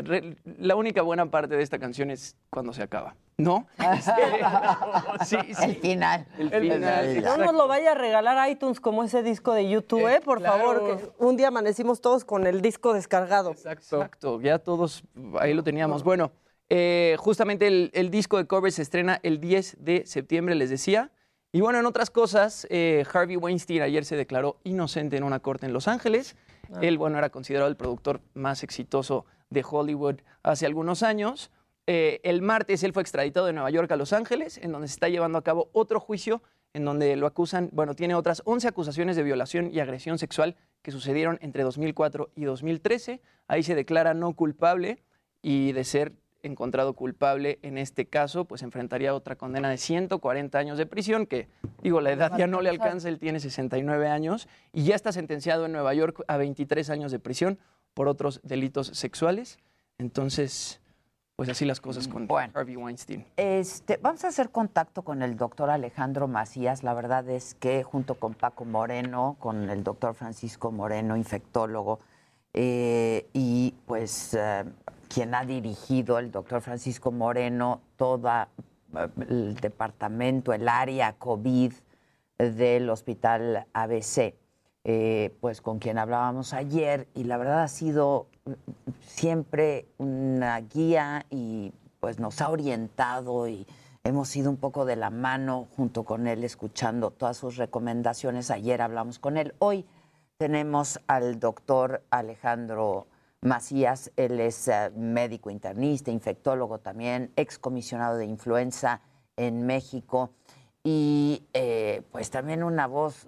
la única buena parte de esta canción es cuando se acaba. ¿No? sí, sí. El final. El, final. No nos lo vaya a regalar iTunes como ese disco de YouTube, ¿eh? Por favor, que un día amanecimos todos con el disco descargado. Exacto. Exacto. Ya todos ahí lo teníamos. Bueno. Eh, justamente el, disco de covers se estrena el 10 de septiembre, les decía. Y bueno, en otras cosas, eh, Harvey Weinstein ayer se declaró inocente en una corte en Los Ángeles. Ah. Él, bueno, era considerado el productor más exitoso de Hollywood hace algunos años. Eh, el martes él fue extraditado de Nueva York a Los Ángeles, en donde se está llevando a cabo otro juicio en donde lo acusan, bueno, tiene otras 11 acusaciones de violación y agresión sexual que sucedieron entre 2004 y 2013. Ahí se declara no culpable y de ser encontrado culpable en este caso, pues enfrentaría otra condena de 140 años de prisión, que digo, la edad ya no le alcanza, él tiene 69 años y ya está sentenciado en Nueva York a 23 años de prisión por otros delitos sexuales. Entonces, pues así las cosas con Harvey Weinstein. Este, vamos a hacer contacto con el doctor Alejandro Macías. La verdad es que junto con Paco Moreno, con el doctor Francisco Moreno, infectólogo, eh, y pues eh, quien ha dirigido el doctor Francisco Moreno todo eh, el departamento, el área COVID del hospital ABC, eh, pues con quien hablábamos ayer y la verdad ha sido siempre una guía y pues nos ha orientado y hemos ido un poco de la mano junto con él escuchando todas sus recomendaciones. Ayer hablamos con él. Hoy tenemos al doctor Alejandro Macías, él es eh, médico internista, infectólogo también, excomisionado de influenza en México. Y eh, pues también una voz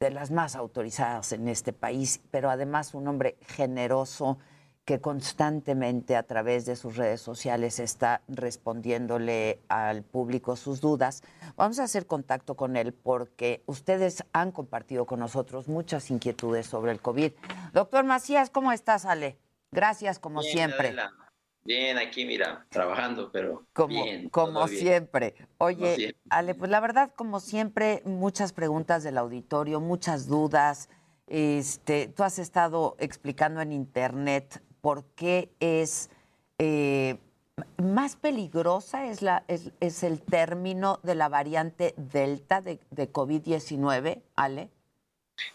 de las más autorizadas en este país, pero además un hombre generoso que constantemente a través de sus redes sociales está respondiéndole al público sus dudas. Vamos a hacer contacto con él porque ustedes han compartido con nosotros muchas inquietudes sobre el COVID. Doctor Macías, ¿cómo estás, Ale? Gracias, como siempre. Bien, aquí mira, trabajando, pero como, bien, como siempre. Oye, Ale, pues la verdad, como siempre, muchas preguntas del auditorio, muchas dudas. Este, tú has estado explicando en internet por qué es eh, más peligrosa es, la, es, el término de la variante Delta de, de COVID-19, Ale.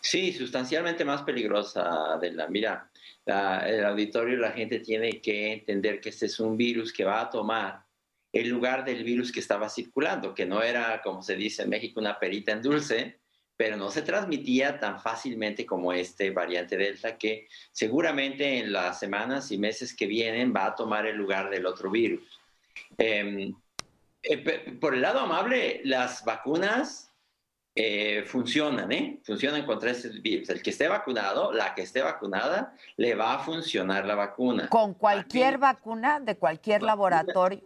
Sí, sustancialmente más peligrosa de la. Mira, el auditorio la gente tiene que entender que este es un virus que va a tomar el lugar del virus que estaba circulando, que no era, como se dice en México, una perita en dulce, pero no se transmitía tan fácilmente como este variante Delta, que seguramente en las semanas y meses que vienen va a tomar el lugar del otro virus. Em, eh, por el lado amable, las vacunas eh, funcionan, ¿eh? Funcionan contra ese virus. El que esté vacunado, la que esté vacunada, le va a funcionar la vacuna. ¿Con cualquier vacuna de cualquier laboratorio?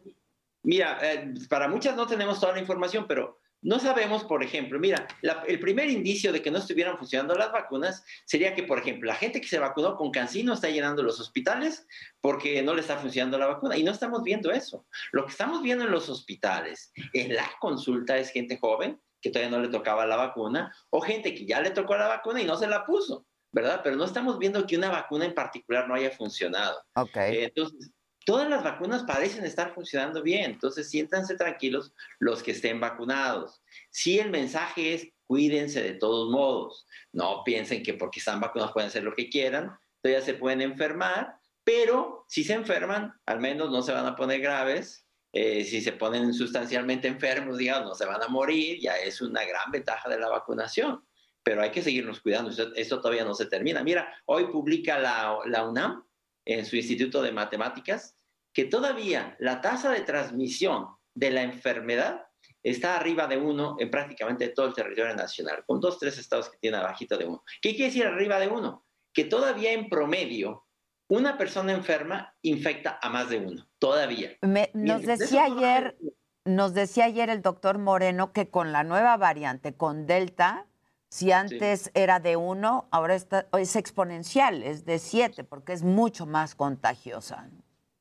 Mira, eh, para muchas no tenemos toda la información, pero no sabemos, por ejemplo, mira, el primer indicio de que no estuvieran funcionando las vacunas sería que, por ejemplo, la gente que se vacunó con cancino está llenando los hospitales porque no le está funcionando la vacuna. Y no estamos viendo eso. Lo que estamos viendo en los hospitales, en la consulta, es gente joven que todavía no le tocaba la vacuna, o gente que ya le tocó la vacuna y no se la puso, ¿verdad? Pero no estamos viendo que una vacuna en particular no haya funcionado. Ok. Eh, entonces, todas las vacunas parecen estar funcionando bien, entonces siéntanse tranquilos los que estén vacunados. Si el mensaje es cuídense de todos modos, no piensen que porque están vacunados pueden hacer lo que quieran, todavía se pueden enfermar, pero si se enferman, al menos no se van a poner graves. Eh, si se ponen sustancialmente enfermos, digamos, no se van a morir, ya es una gran ventaja de la vacunación. Pero hay que seguirnos cuidando, esto, todavía no se termina. Mira, hoy publica la, la UNAM en su Instituto de Matemáticas que todavía la tasa de transmisión de la enfermedad está arriba de uno en prácticamente todo el territorio nacional, con dos, tres estados que tienen abajito de uno. ¿Qué quiere decir arriba de uno? Que todavía en promedio una persona enferma infecta a más de uno, todavía. nos decía ayer, nos decía ayer el doctor Moreno que con la nueva variante, con Delta, si antes era de uno, ahora está, es exponencial, es de siete, porque es mucho más contagiosa.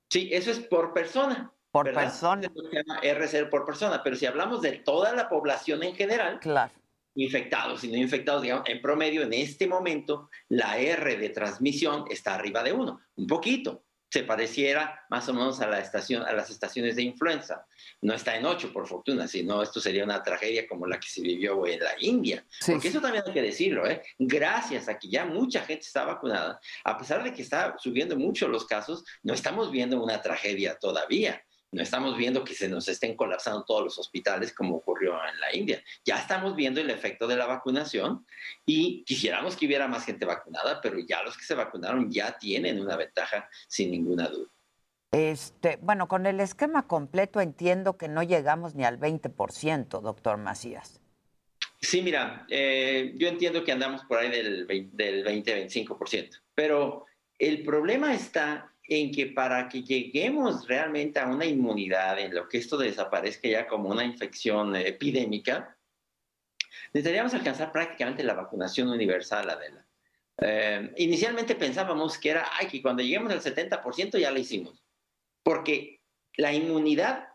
Sí, eso es por persona. Por persona. Se llama R0 por persona, pero si hablamos de toda la población en general, claro. infectados y no infectados, digamos, en promedio en este momento la R de transmisión está arriba de uno, un poquito. Se pareciera más o menos a, la estación, a las estaciones de influenza. No está en 8, por fortuna, sino esto sería una tragedia como la que se vivió en la India. Porque eso también hay que decirlo, ¿eh? Gracias a que ya mucha gente está vacunada, a pesar de que está subiendo mucho los casos, no estamos viendo una tragedia todavía estamos viendo que se nos estén colapsando todos los hospitales como ocurrió en la India. Ya estamos viendo el efecto de la vacunación y quisiéramos que hubiera más gente vacunada, pero ya los que se vacunaron ya tienen una ventaja sin ninguna duda. Este, bueno, con el esquema completo entiendo que no llegamos ni al 20%, doctor Macías. Sí, mira, eh, yo entiendo que andamos por ahí del, del 20-25%, pero el problema está en que para que lleguemos realmente a una inmunidad, en lo que esto desaparezca ya como una infección epidémica, necesitaríamos alcanzar prácticamente la vacunación universal, Adela. Eh, inicialmente pensábamos que era, ay, que cuando lleguemos al 70% ya lo hicimos, porque la inmunidad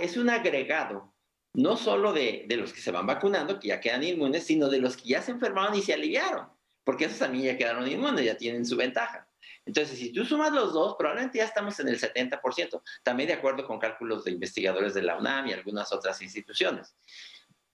es un agregado no solo de, de, los que se van vacunando, que ya quedan inmunes, sino de los que ya se enfermaron y se aliviaron, porque esos también ya quedaron inmunes, ya tienen su ventaja. Entonces, si tú sumas los dos, probablemente ya estamos en el 70%, también de acuerdo con cálculos de investigadores de la UNAM y algunas otras instituciones.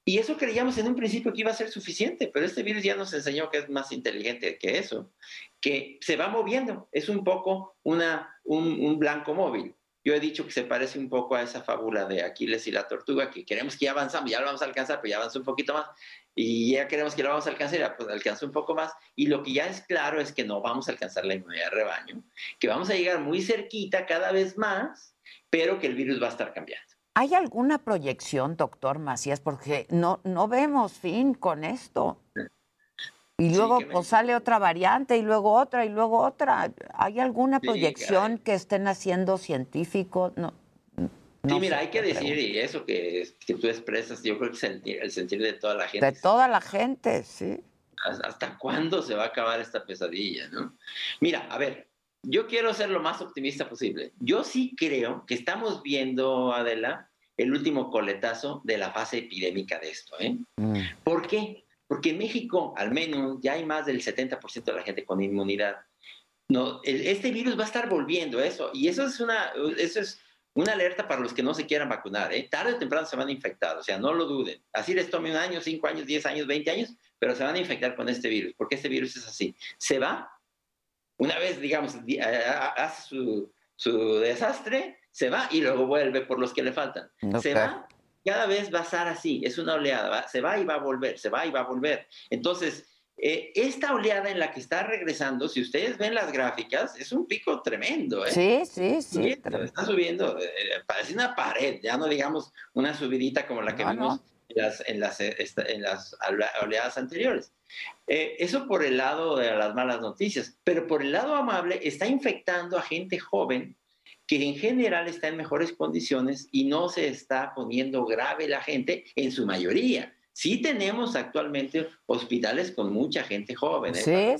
Y eso creíamos en un principio que iba a ser suficiente, pero este virus ya nos enseñó que es más inteligente que eso, que se va moviendo, es un poco una, un, un blanco móvil. Yo he dicho que se parece un poco a esa fábula de Aquiles y la tortuga, que queremos que ya avanzamos, ya lo vamos a alcanzar, pero ya avanza un poquito más y ya queremos que lo vamos a alcanzar, pues alcanza un poco más. Y lo que ya es claro es que no vamos a alcanzar la inmunidad de rebaño, que vamos a llegar muy cerquita cada vez más, pero que el virus va a estar cambiando. ¿Hay alguna proyección, doctor Macías? Porque no, no vemos fin con esto. Y luego pues, sale otra variante y luego otra y luego otra. ¿Hay alguna proyección que estén haciendo científicos? No, sí, mira, hay que decir, y eso que, que, tú expresas, yo creo que es el sentir de toda la gente. De toda la gente, sí. ¿Hasta cuándo se va a acabar esta pesadilla, no? Mira, a ver, yo quiero ser lo más optimista posible. Yo sí creo que estamos viendo, Adela, el último coletazo de la fase epidémica de esto, ¿eh? Mm. ¿Por qué? Porque en México, al menos, ya hay más del 70% de la gente con inmunidad. No, este virus va a estar volviendo eso, y eso es una, eso es una alerta para los que no se quieran vacunar, ¿eh? tarde o temprano se van a infectar, o sea, no lo duden. Así les tome un año, cinco años, diez años, veinte años, pero se van a infectar con este virus, porque este virus es así. Se va, una vez, digamos, hace su, su desastre, se va y luego vuelve por los que le faltan. Se va, cada vez va a estar así, es una oleada, se va y va a volver, se va y va a volver. Entonces, eh, esta oleada en la que está regresando, si ustedes ven las gráficas, es un pico tremendo. ¿eh? Sí, sí, sí. está subiendo, eh, parece una pared, ya no digamos una subidita como la que vimos En, las, en, las, en, las, oleadas anteriores. eso por el lado de las malas noticias, pero por el lado amable está infectando a gente joven que en general está en mejores condiciones y no se está poniendo grave la gente en su mayoría. Sí tenemos actualmente hospitales con mucha gente joven. ¿eh?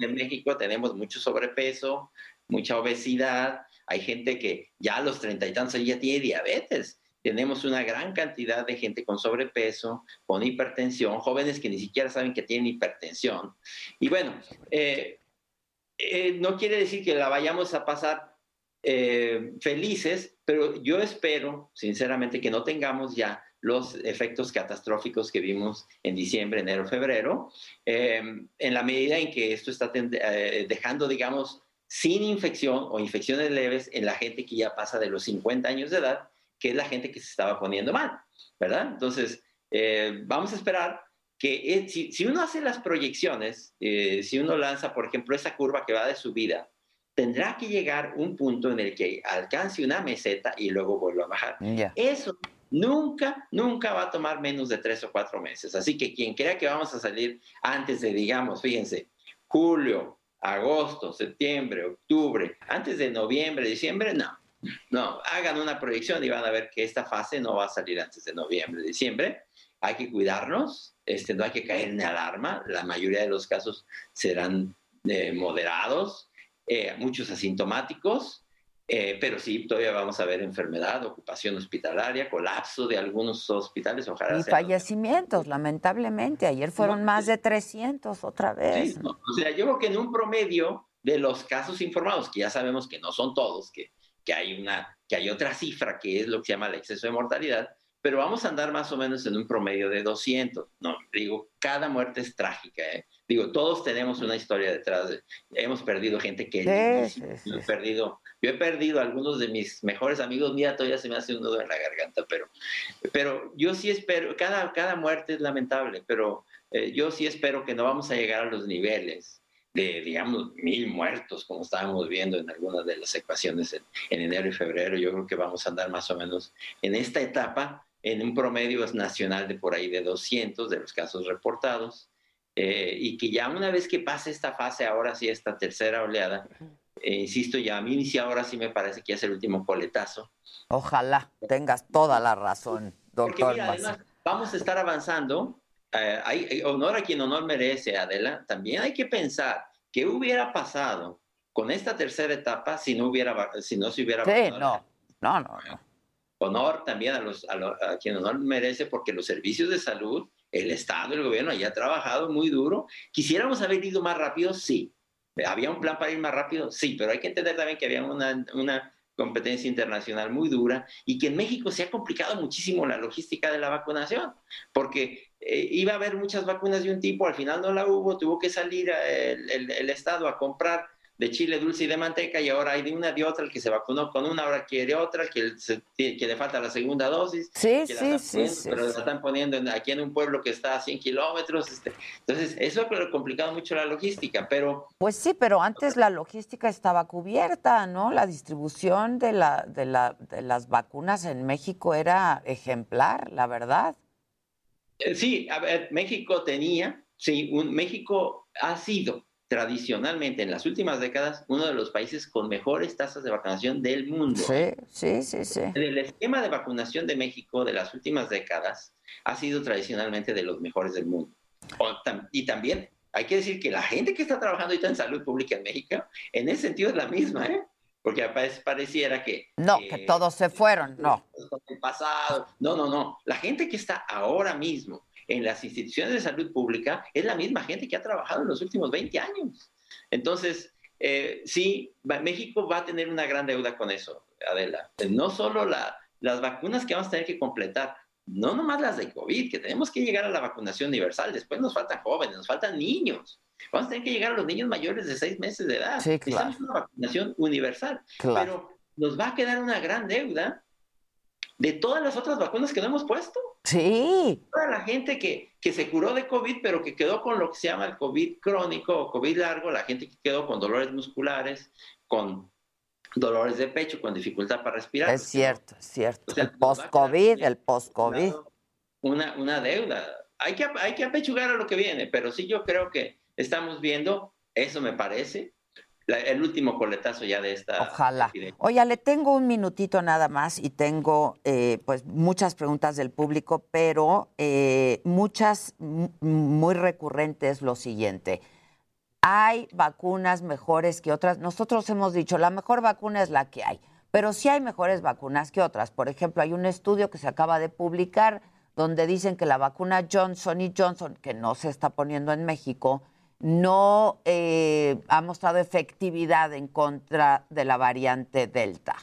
En México tenemos mucho sobrepeso, mucha obesidad. Hay gente que ya a los treinta y tantos ya tiene diabetes. Tenemos una gran cantidad de gente con sobrepeso, con hipertensión, jóvenes que ni siquiera saben que tienen hipertensión. Y bueno, eh, eh, no quiere decir que la vayamos a pasar felices, pero yo espero, sinceramente, que no tengamos ya los efectos catastróficos que vimos en diciembre, enero, febrero, em, en la medida en que esto está eh, dejando, digamos, sin infección o infecciones leves en la gente que ya pasa de los 50 años de edad, que es la gente que se estaba poniendo mal, ¿verdad? Entonces, eh, vamos a esperar que eh, si, uno hace las proyecciones, si uno lanza, por ejemplo, esa curva que va de subida, tendrá que llegar un punto en el que alcance una meseta y luego vuelva a bajar. Eso nunca, nunca va a tomar menos de tres o cuatro meses. Así que quien crea que vamos a salir antes de, digamos, fíjense, julio, agosto, septiembre, octubre, antes de noviembre, diciembre, no. No, hagan una proyección y van a ver que esta fase no va a salir antes de noviembre, diciembre. Hay que cuidarnos, este, no hay que caer en alarma. La mayoría de los casos serán eh, moderados, eh, muchos asintomáticos, eh, pero sí, todavía vamos a ver enfermedad, ocupación hospitalaria, colapso de algunos hospitales, ojalá. Y fallecimientos, lamentablemente. Ayer fueron más de 300 otra vez. Sí, o sea, yo creo que en un promedio de los casos informados, que ya sabemos que no son todos, que, que, hay, una, que hay otra cifra que es lo que se llama el exceso de mortalidad, pero vamos a andar más o menos en un promedio de 200. No, digo, cada muerte es trágica. ¿eh? Digo, todos tenemos una historia detrás. De, hemos perdido gente que... Sí, perdido yo he perdido a algunos de mis mejores amigos, mira, todavía se me hace un nudo en la garganta, pero, pero yo sí espero, cada, cada muerte es lamentable, pero eh, yo sí espero que no vamos a llegar a los niveles de, digamos, mil muertos, como estábamos viendo en algunas de las ecuaciones en, enero y febrero. Yo creo que vamos a andar más o menos en esta etapa, en un promedio nacional de por ahí de 200 de los casos reportados. Eh, y que ya una vez que pase esta fase, ahora sí, esta tercera oleada, eh, insisto, ya a mí sí ahora sí me parece que es el último coletazo. Ojalá tengas toda la razón, doctor. vamos a estar avanzando. Eh, hay, honor a quien honor merece, Adela. También hay que pensar qué hubiera pasado con esta tercera etapa si no hubiera si no se hubiera sí, no, no, no, Honor también a, los, a, quien honor merece porque los servicios de salud, el Estado, el gobierno ya ha trabajado muy duro. Quisiéramos haber ido más rápido, sí, ¿Había un plan para ir más rápido? Sí, pero hay que entender también que había una, una competencia internacional muy dura y que en México se ha complicado muchísimo la logística de la vacunación, porque eh, iba a haber muchas vacunas de un tipo, al final no la hubo, tuvo que salir el, el, el Estado a comprar de chile dulce y de manteca y ahora hay de una de otra el que se vacunó con una, ahora quiere otra, que, que le falta la segunda dosis. Sí, sí, sí, Pero la están poniendo aquí en un pueblo que está a 100 kilómetros. Este. Entonces, eso ha complicado mucho la logística, pero... Pues sí, pero antes la logística estaba cubierta, ¿no? La distribución de, la, de, la, de las vacunas en México era ejemplar, la verdad. Eh, sí, a ver, México tenía, sí, un, México ha sido tradicionalmente en las últimas décadas uno de los países con mejores tasas de vacunación del mundo. Sí, sí, sí, sí. El esquema de vacunación de México de las últimas décadas ha sido tradicionalmente de los mejores del mundo. y también hay que decir que la gente que está trabajando ahorita en salud pública en México, en ese sentido es la misma, ¿eh? Porque pareciera que... No, que todos se fueron, no. El pasado. No, no, no. La gente que está ahora mismo en las instituciones de salud pública es la misma gente que ha trabajado en los últimos 20 años. Entonces, eh, sí, México va a tener una gran deuda con eso, Adela. No solo las vacunas que vamos a tener que completar, no nomás las de COVID, que tenemos que llegar a la vacunación universal, después nos faltan jóvenes, nos faltan niños. Vamos a tener que llegar a los niños mayores de seis meses de edad. Sí, claro. Necesitamos una vacunación universal. Pero nos va a quedar una gran deuda de todas las otras vacunas que no hemos puesto. Sí. Toda la gente que, que se curó de COVID, pero que quedó con lo que se llama el COVID crónico o COVID largo, la gente que quedó con dolores musculares, con dolores de pecho, con dificultad para respirar. Es cierto, es cierto. el post-COVID, el post-COVID. Una, una deuda. Hay que, hay que apechugar a lo que viene, pero sí yo creo que estamos viendo, eso me parece, el último coletazo ya de esta. Ojalá. Oye, le tengo un minutito nada más y tengo eh, pues muchas preguntas del público, pero eh, muchas muy recurrentes lo siguiente. Hay vacunas mejores que otras. Nosotros hemos dicho, la mejor vacuna es la que hay, pero sí hay mejores vacunas que otras. Por ejemplo, hay un estudio que se acaba de publicar donde dicen que la vacuna Johnson y Johnson, que no se está poniendo en México, no eh, ha mostrado efectividad en contra de la variante Delta.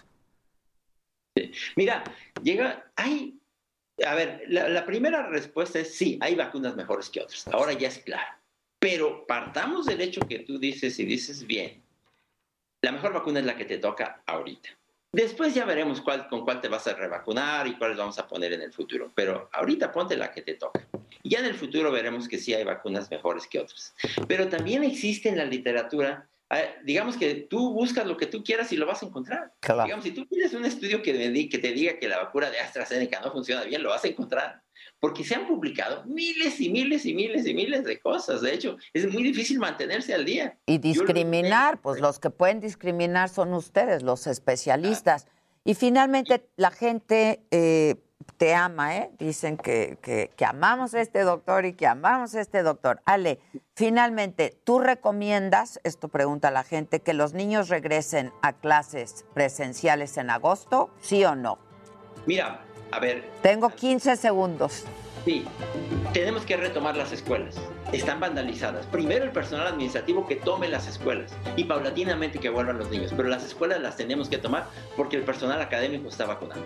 Mira, llega, hay, a ver, la, primera respuesta es sí, hay vacunas mejores que otras, ahora ya es claro, pero partamos del hecho que tú dices y dices bien, la mejor vacuna es la que te toca ahorita. Después ya veremos cuál, con cuál te vas a revacunar y cuáles vamos a poner en el futuro. Pero ahorita ponte la que te toca. Y ya en el futuro veremos que sí hay vacunas mejores que otras. Pero también existe en la literatura, eh, digamos que tú buscas lo que tú quieras y lo vas a encontrar. Digamos, si tú tienes un estudio que, que te diga que la vacuna de AstraZeneca no funciona bien, lo vas a encontrar porque se han publicado miles y miles y miles y miles de cosas. De hecho, es muy difícil mantenerse al día. Y discriminar, pues los que pueden discriminar son ustedes, los especialistas. Y finalmente la gente eh, te ama, ¿eh? Dicen que, que, que, amamos a este doctor y que amamos a este doctor. Ale, finalmente, ¿tú recomiendas, esto pregunta la gente, que los niños regresen a clases presenciales en agosto, sí o no? Mira, a ver. Tengo 15 segundos. Sí, tenemos que retomar las escuelas. Están vandalizadas. Primero el personal administrativo que tome las escuelas y paulatinamente que vuelvan los niños. Pero las escuelas las tenemos que tomar porque el personal académico está vacunado.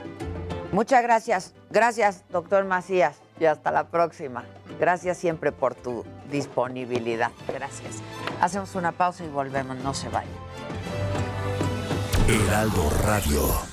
Muchas gracias. Gracias, doctor Macías. Y hasta la próxima. Gracias siempre por tu disponibilidad. Gracias. Hacemos una pausa y volvemos. No se vayan. Heraldo Radio.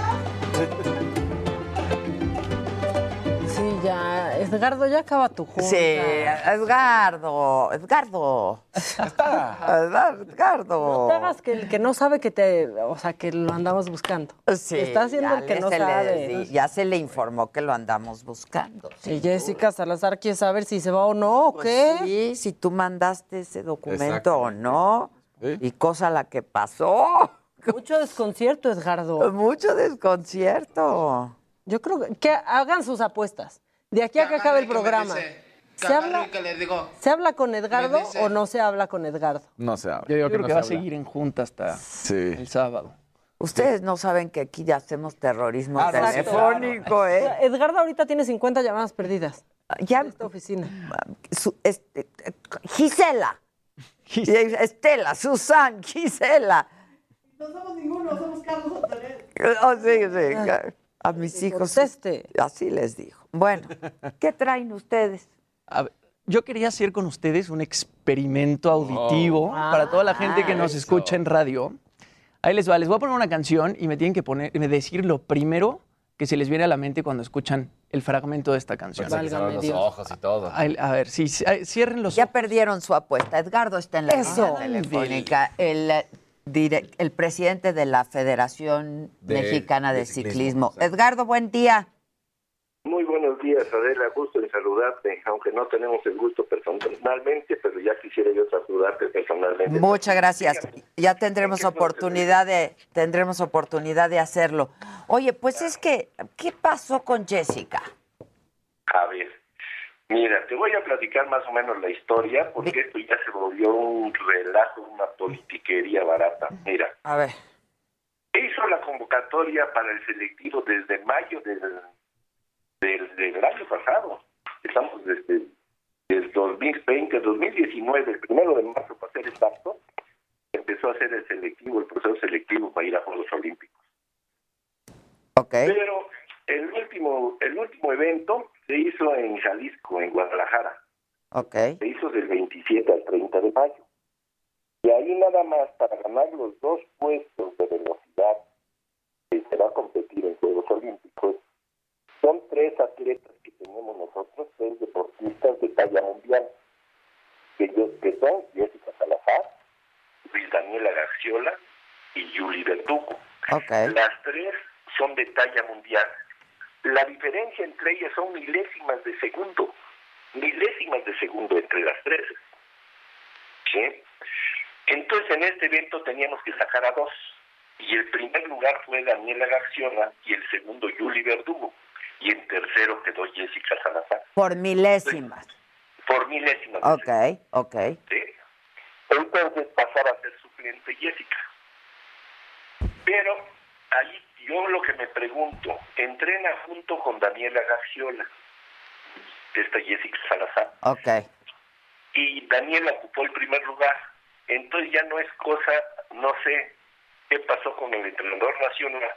Edgardo, ya acaba tu junta. Sí, Edgardo, Edgardo. Edgardo. No te hagas que el que no sabe que te, o sea, que lo andamos buscando. Sí. Está haciendo el que no sabe. ya se le informó que lo andamos buscando. Y Jessica Salazar quiere saber si se va o no, ¿o pues qué? Sí, si tú mandaste ese documento o no. Y cosa la que pasó. Mucho desconcierto, Edgardo. Mucho desconcierto. Yo creo que, que hagan sus apuestas. De aquí a que acabe el programa. ¿Se habla, ¿Se habla con Edgardo o no se habla con Edgardo? No se habla. Yo, digo creo que, va a seguir en junta hasta el sábado. Ustedes no saben que aquí ya hacemos terrorismo telefónico, ¿eh? Edgardo ahorita tiene 50 llamadas perdidas. Ya. En esta oficina. este, Gisela. Estela, Susan, Gisela. No somos ninguno, somos Carlos Antonés. Oh, sí, sí. A mis hijos. Así les dijo. Bueno, ¿qué traen ustedes? yo quería hacer con ustedes un experimento auditivo Oh. para toda la gente que nos Ah, escucha en radio. Ahí les va, les voy a poner una canción y me tienen que poner, me decir lo primero que se les viene a la mente cuando escuchan el fragmento de esta canción. Abran los ojos y todo. A ver, sí, cierren los Ya perdieron su apuesta. Edgardo está en la Eso. línea telefónica. El, el presidente de la Federación De- Mexicana de, de Ciclismo. Ciclismo, Edgardo, buen día. Muy buenos días, Adela. Gusto en saludarte, aunque no tenemos el gusto personalmente, pero ya quisiera yo saludarte personalmente. Muchas gracias. Ya tendremos oportunidad de tendremos oportunidad de hacerlo. Oye, pues es que ¿qué pasó con Jessica? A ver, mira, te voy a platicar más o menos la historia, porque esto ya se volvió un relajo, una politiquería barata. Mira, A ver. hizo la convocatoria para el selectivo desde mayo del, del, del año pasado. Estamos desde el 2020, 2019, el primero de marzo, para ser exacto, empezó a hacer el selectivo, el proceso selectivo para ir a Juegos Olímpicos. Pero el último, el último evento se hizo en Jalisco, en Guadalajara. Ok. Se hizo del 27 al 30 de mayo. Y ahí nada más para ganar los dos puestos de velocidad que se va a competir en Juegos Olímpicos, son tres atletas que tenemos nosotros, tres deportistas de talla mundial, que, yo- que son Jessica Salazar, Luis Daniela Garciola y Yuli Verdugo. Las tres son de talla mundial. La diferencia entre ellas son milésimas de segundo, milésimas de segundo entre las tres. ¿Sí? Entonces en este evento teníamos que sacar a dos. Y el primer lugar fue Daniela Garciola y el segundo Yuli Verdugo. Y en tercero quedó Jessica Salazar. Por milésimas. Por milésimas. Ok, ok. ¿sí? Entonces pasaba a ser suplente Jessica. Pero ahí yo lo que me pregunto, entrena junto con Daniela Garciola. esta Jessica Salazar. Ok. Y Daniela ocupó el primer lugar. Entonces ya no es cosa, no sé qué pasó con el entrenador nacional,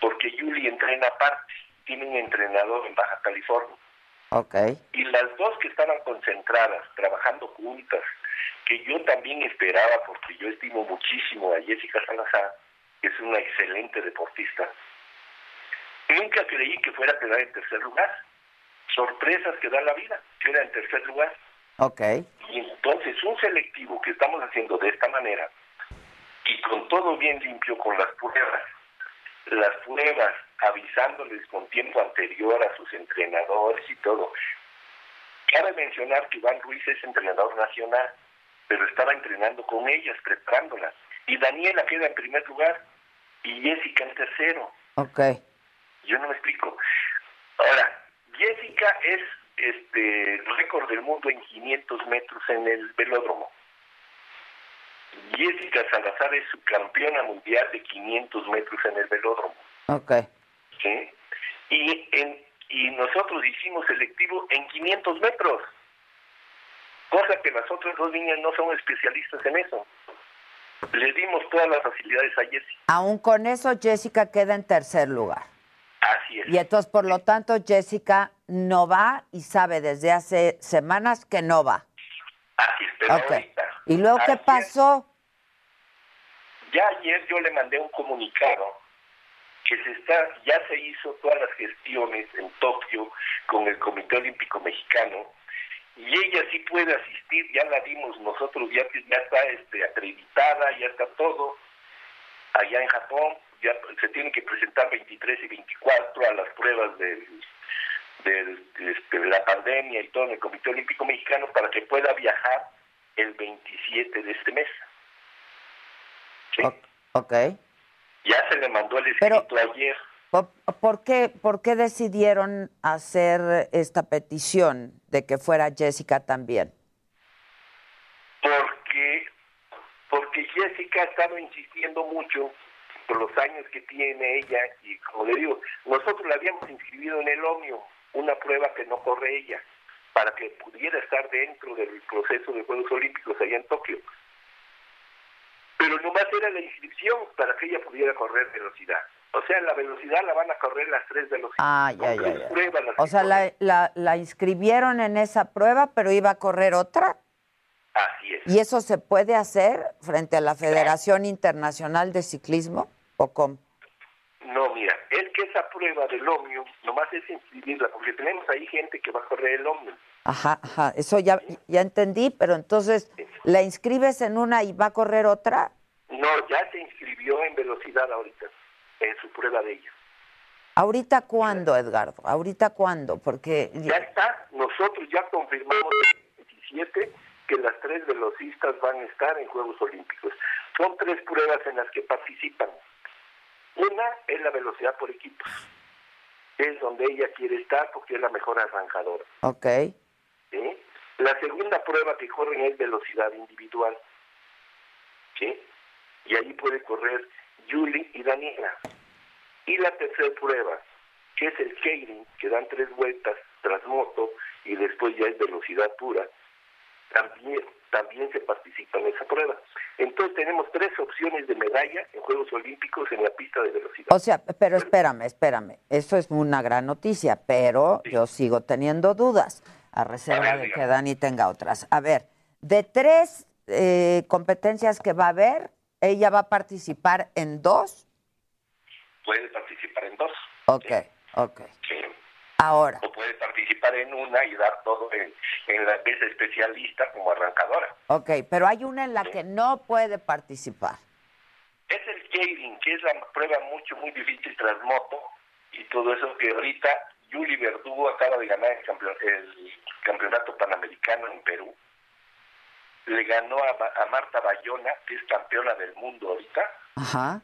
porque Yuli entrena aparte, tiene un entrenador en Baja California. Ok. Y las dos que estaban concentradas, trabajando juntas, que yo también esperaba, porque yo estimo muchísimo a Jessica Salazar, que es una excelente deportista, nunca creí que fuera a quedar en tercer lugar. Sorpresas que da la vida, queda en tercer lugar. Ok. Y entonces un selectivo que estamos haciendo de esta manera, y con todo bien limpio, con las pruebas, las pruebas avisándoles con tiempo anterior a sus entrenadores y todo. Cabe mencionar que Iván Ruiz es entrenador nacional, pero estaba entrenando con ellas, preparándolas. Y Daniela queda en primer lugar y Jessica en tercero. Ok. Yo no me explico. Ahora, Jessica es este récord del mundo en 500 metros en el velódromo. Jessica Salazar es su campeona mundial de 500 metros en el velódromo. Ok. ¿sí? Y, en, y nosotros hicimos selectivo en 500 metros, cosa que las otras dos niñas no son especialistas en eso. Le dimos todas las facilidades a Jessica. Aún con eso, Jessica queda en tercer lugar. Así es. Y entonces, por lo tanto, Jessica no va y sabe desde hace semanas que no va. Así es, pero Ok. ahorita, ¿Y luego qué pasó? Ya ayer yo le mandé un comunicado que se está, ya se hizo todas las gestiones en Tokio con el Comité Olímpico Mexicano y ella sí puede asistir, ya la dimos nosotros, ya, ya está este, acreditada, ya está todo allá en Japón, ya se tienen que presentar 23 y 24 a las pruebas del, del- este, de la pandemia y todo en el Comité Olímpico Mexicano para que pueda viajar el 27 de este mes. ¿Sí? Ok. Ya se le mandó el Pero- escrito ayer. ¿Por, por qué, ¿Por qué decidieron hacer esta petición de que fuera Jessica también? porque porque Jessica ha estado insistiendo mucho por los años que tiene ella y como le digo, nosotros la habíamos inscribido en el OMIO, una prueba que no corre ella, para que pudiera estar dentro del proceso de Juegos Olímpicos allá en Tokio. Pero nomás era la inscripción para que ella pudiera correr velocidad. O sea, la velocidad la van a correr las tres velocidades. Ah, ya, ya, pruebas O sea, la, la, la inscribieron en esa prueba, pero iba a correr otra. Así es. ¿Y eso se puede hacer frente a la Federación Internacional de Ciclismo? ¿O cómo? No, mira, es que esa prueba del Omnium nomás es inscribirla, porque tenemos ahí gente que va a correr el Omnium. Ajá, ajá, eso ya, ya entendí, pero entonces, ¿la inscribes en una y va a correr otra? No, ya se inscribió en velocidad ahorita, en su prueba de ella. ¿Ahorita cuándo, Edgardo? ¿Ahorita cuándo? Porque Ya está, nosotros ya confirmamos el 17 que las tres velocistas van a estar en Juegos Olímpicos. Son tres pruebas en las que participan. Una es la velocidad por equipos, es donde ella quiere estar porque es la mejor arrancadora. Ok, ¿sí? La segunda prueba que corren es velocidad individual. ¿sí? Y ahí puede correr Julie y Daniela. Y la tercera prueba, que es el Keirin, que dan tres vueltas tras moto y después ya es velocidad pura, también, también se participa en esa prueba. Entonces tenemos tres opciones de medalla en Juegos Olímpicos en la pista de velocidad. o sea, pero espérame, espérame, eso es una gran noticia, pero yo sigo teniendo dudas, a reserva de que Dani tenga otras. A ver, de tres eh, competencias que va a haber, ella va a participar en dos. Puede participar en dos. Ok, ok. ¿sí? Ahora, o puede participar en una y dar todo en, en la que es especialista como arrancadora. ok, pero hay una en la que no puede participar. Es el Keirin, que es la prueba mucho, muy difícil tras moto y todo eso que ahorita Yuli Verdugo acaba de ganar el, campeon- el campeonato panamericano en Perú. Le ganó a, a Marta Bayona, que es campeona del mundo ahorita, Ajá,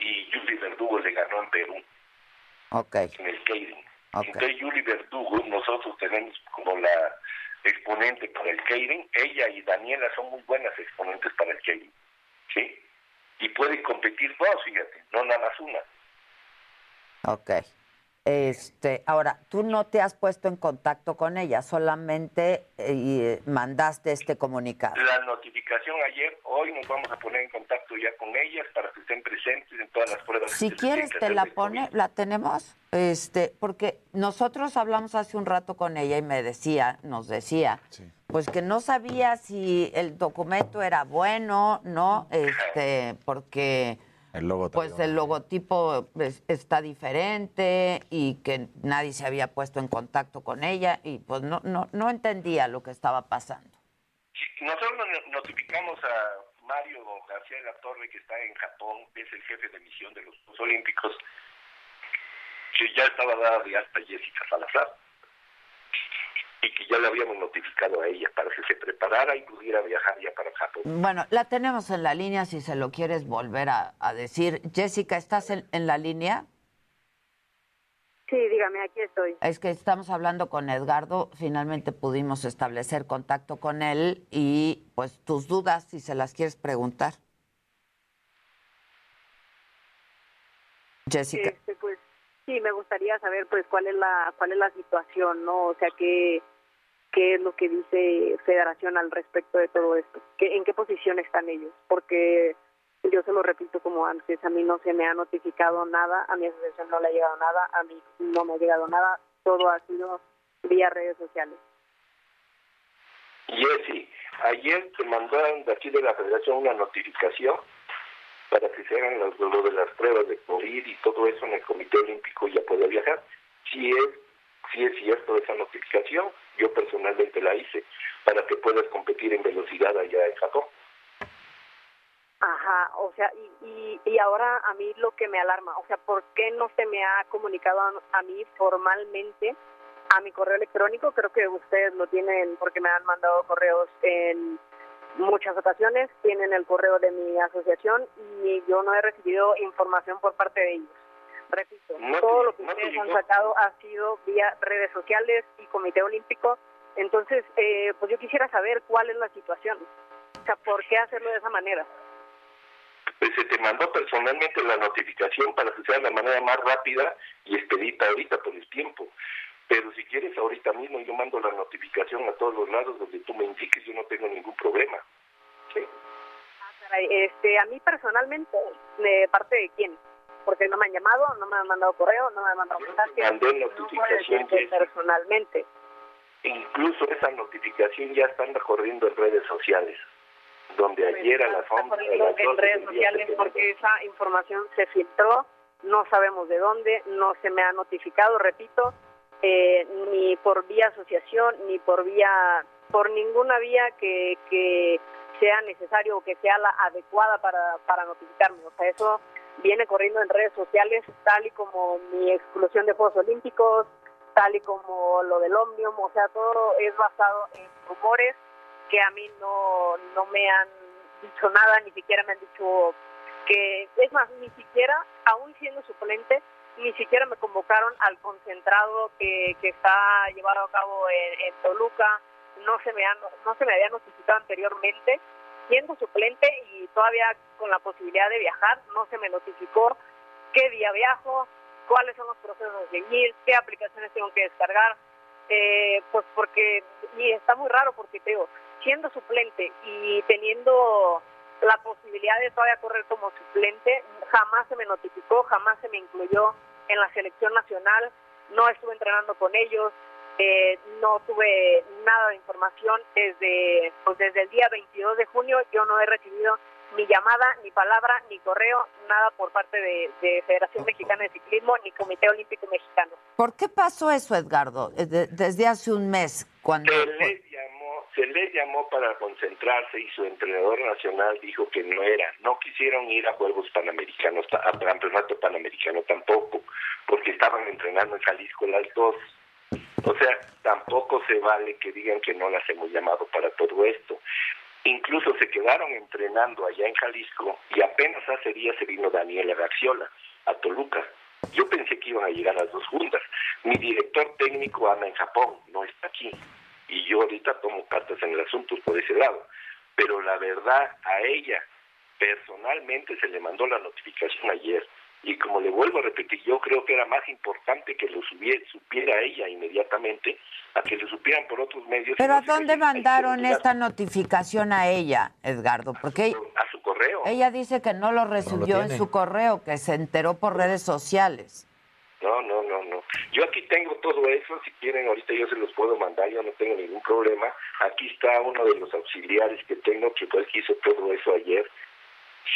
y Yuli Verdugo le ganó en Perú, ok, en el Keirin. ok. Entonces Yuli Verdugo, nosotros tenemos como la exponente para el Keirin, ella y Daniela son muy buenas exponentes para el Keirin, ¿sí? Y pueden competir dos, fíjate, no nada más una. Ok. Este, ahora, tú no te has puesto en contacto con ella, solamente eh, mandaste este comunicado. La notificación ayer, hoy nos vamos a poner en contacto ya con ellas para que estén presentes en todas las pruebas. Si quieres te la pone, la tenemos, este, porque nosotros hablamos hace un rato con ella y me decía, nos decía, pues que no sabía si el documento era bueno, no, este, porque pues el logotipo está diferente y que nadie se había puesto en contacto con ella y pues no, no, no entendía lo que estaba pasando. Nosotros notificamos a Mario García de la Torre, que está en Japón, es el jefe de misión de los Juegos Olímpicos, que ya estaba dada de alta Jessica Salazar y que ya le habíamos notificado a ella para que se preparara y pudiera viajar ya para Japón. Bueno, la tenemos en la línea si se lo quieres volver a, decir. Jessica, ¿estás en, la línea? Sí, dígame, aquí estoy. Es que estamos hablando con Edgardo, finalmente pudimos establecer contacto con él y pues tus dudas, si se las quieres preguntar. Jessica. Sí, me gustaría saber pues cuál es la cuál es la situación, ¿no? O sea, qué qué es lo que dice Federación al respecto de todo esto. ¿Qué, ¿En qué posición están ellos? Porque yo se lo repito como antes, a mí no se me ha notificado nada, a mi asociación no le ha llegado nada, a mí no me ha llegado nada, todo ha sido vía redes sociales. Jessy, ayer te mandaron de aquí de la Federación una notificación para que se hagan los, lo de las pruebas de COVID y todo eso en el Comité Olímpico ya puede viajar. Si es, si es cierto esa notificación, yo personalmente la hice para que puedas competir en velocidad allá en Japón. Ajá, o sea, y, y, ahora a mí lo que me alarma, o sea, ¿por qué no se me ha comunicado a, a mí formalmente a mi correo electrónico? Creo que ustedes lo tienen porque me han mandado correos en muchas ocasiones, tienen el correo de mi asociación y yo no he recibido información por parte de ellos. Repito, todo lo que ustedes han sacado ha sido vía redes sociales y Comité Olímpico. Entonces, eh, pues yo quisiera saber cuál es la situación. O sea, ¿por qué hacerlo de esa manera? Pues se te mandó personalmente la notificación para que sea de la manera más rápida y expedita ahorita por el tiempo. Pero si quieres ahorita mismo yo mando la notificación a todos los lados donde tú me indiques, yo no tengo ningún problema. ¿Sí? Ah, este, a mí personalmente, ¿de parte de quién? Porque no me han llamado, no me han mandado correo, no me han mandado mensaje. Mandé notificación personalmente. Incluso esa notificación ya está corriendo en redes sociales donde pues ayer a las 11 en redes sociales porque esa información se filtró, no sabemos de dónde, no se me ha notificado, repito, eh, ni por vía asociación, ni por vía, por ninguna vía que, que sea necesario o que sea la adecuada para, para notificarme. O sea, eso viene corriendo en redes sociales, tal y como mi exclusión de Juegos Olímpicos, tal y como lo del Omnium, o sea, todo es basado en rumores que a mí no, no me han dicho nada, ni siquiera me han dicho que, es más, ni siquiera, aún siendo suplente, ni siquiera me convocaron al concentrado que, que está llevado a cabo en, Toluca, no se me no se me había notificado anteriormente, siendo suplente y todavía con la posibilidad de viajar, no se me notificó qué día viajo, cuáles son los procesos a seguir, qué aplicaciones tengo que descargar, eh, pues porque, y está muy raro porque te siendo suplente y teniendo la posibilidad de todavía correr como suplente, jamás se me notificó, jamás se me incluyó en la selección nacional, no estuve entrenando con ellos, eh, no tuve nada de información desde, pues desde el día 22 de junio, yo no he recibido ni llamada, ni palabra, ni correo, nada por parte de, Federación Mexicana de Ciclismo ni Comité Olímpico Mexicano. ¿Por qué pasó eso, Edgardo? Eh, desde hace un mes, cuando... Se le llamó, para concentrarse y su entrenador nacional dijo que no era. No quisieron ir a Juegos Panamericanos, a Campeonato Panamericano tampoco, porque estaban entrenando en Jalisco las dos. O sea, tampoco se vale que digan que no las hemos llamado para todo esto. Incluso se quedaron entrenando allá en Jalisco y apenas hace días se vino Daniela Garciola a Toluca. Yo pensé que iban a llegar las dos juntas. Mi director técnico anda en Japón, no está aquí. Y yo ahorita tomo cartas en el asunto por ese lado. Pero la verdad, a ella personalmente se le mandó la notificación ayer y como le vuelvo a repetir, yo creo que era más importante que lo supiera ella inmediatamente a que lo supieran por otros medios. Pero ¿a dónde mandaron esta notificación a ella, Edgardo? Porque a su correo. Ella dice que no lo recibió en su correo, que se enteró por redes sociales. No, no. Yo aquí tengo todo eso, si quieren ahorita yo se los puedo mandar, yo no tengo ningún problema. Aquí está uno de los auxiliares que tengo, que fue hizo todo eso ayer.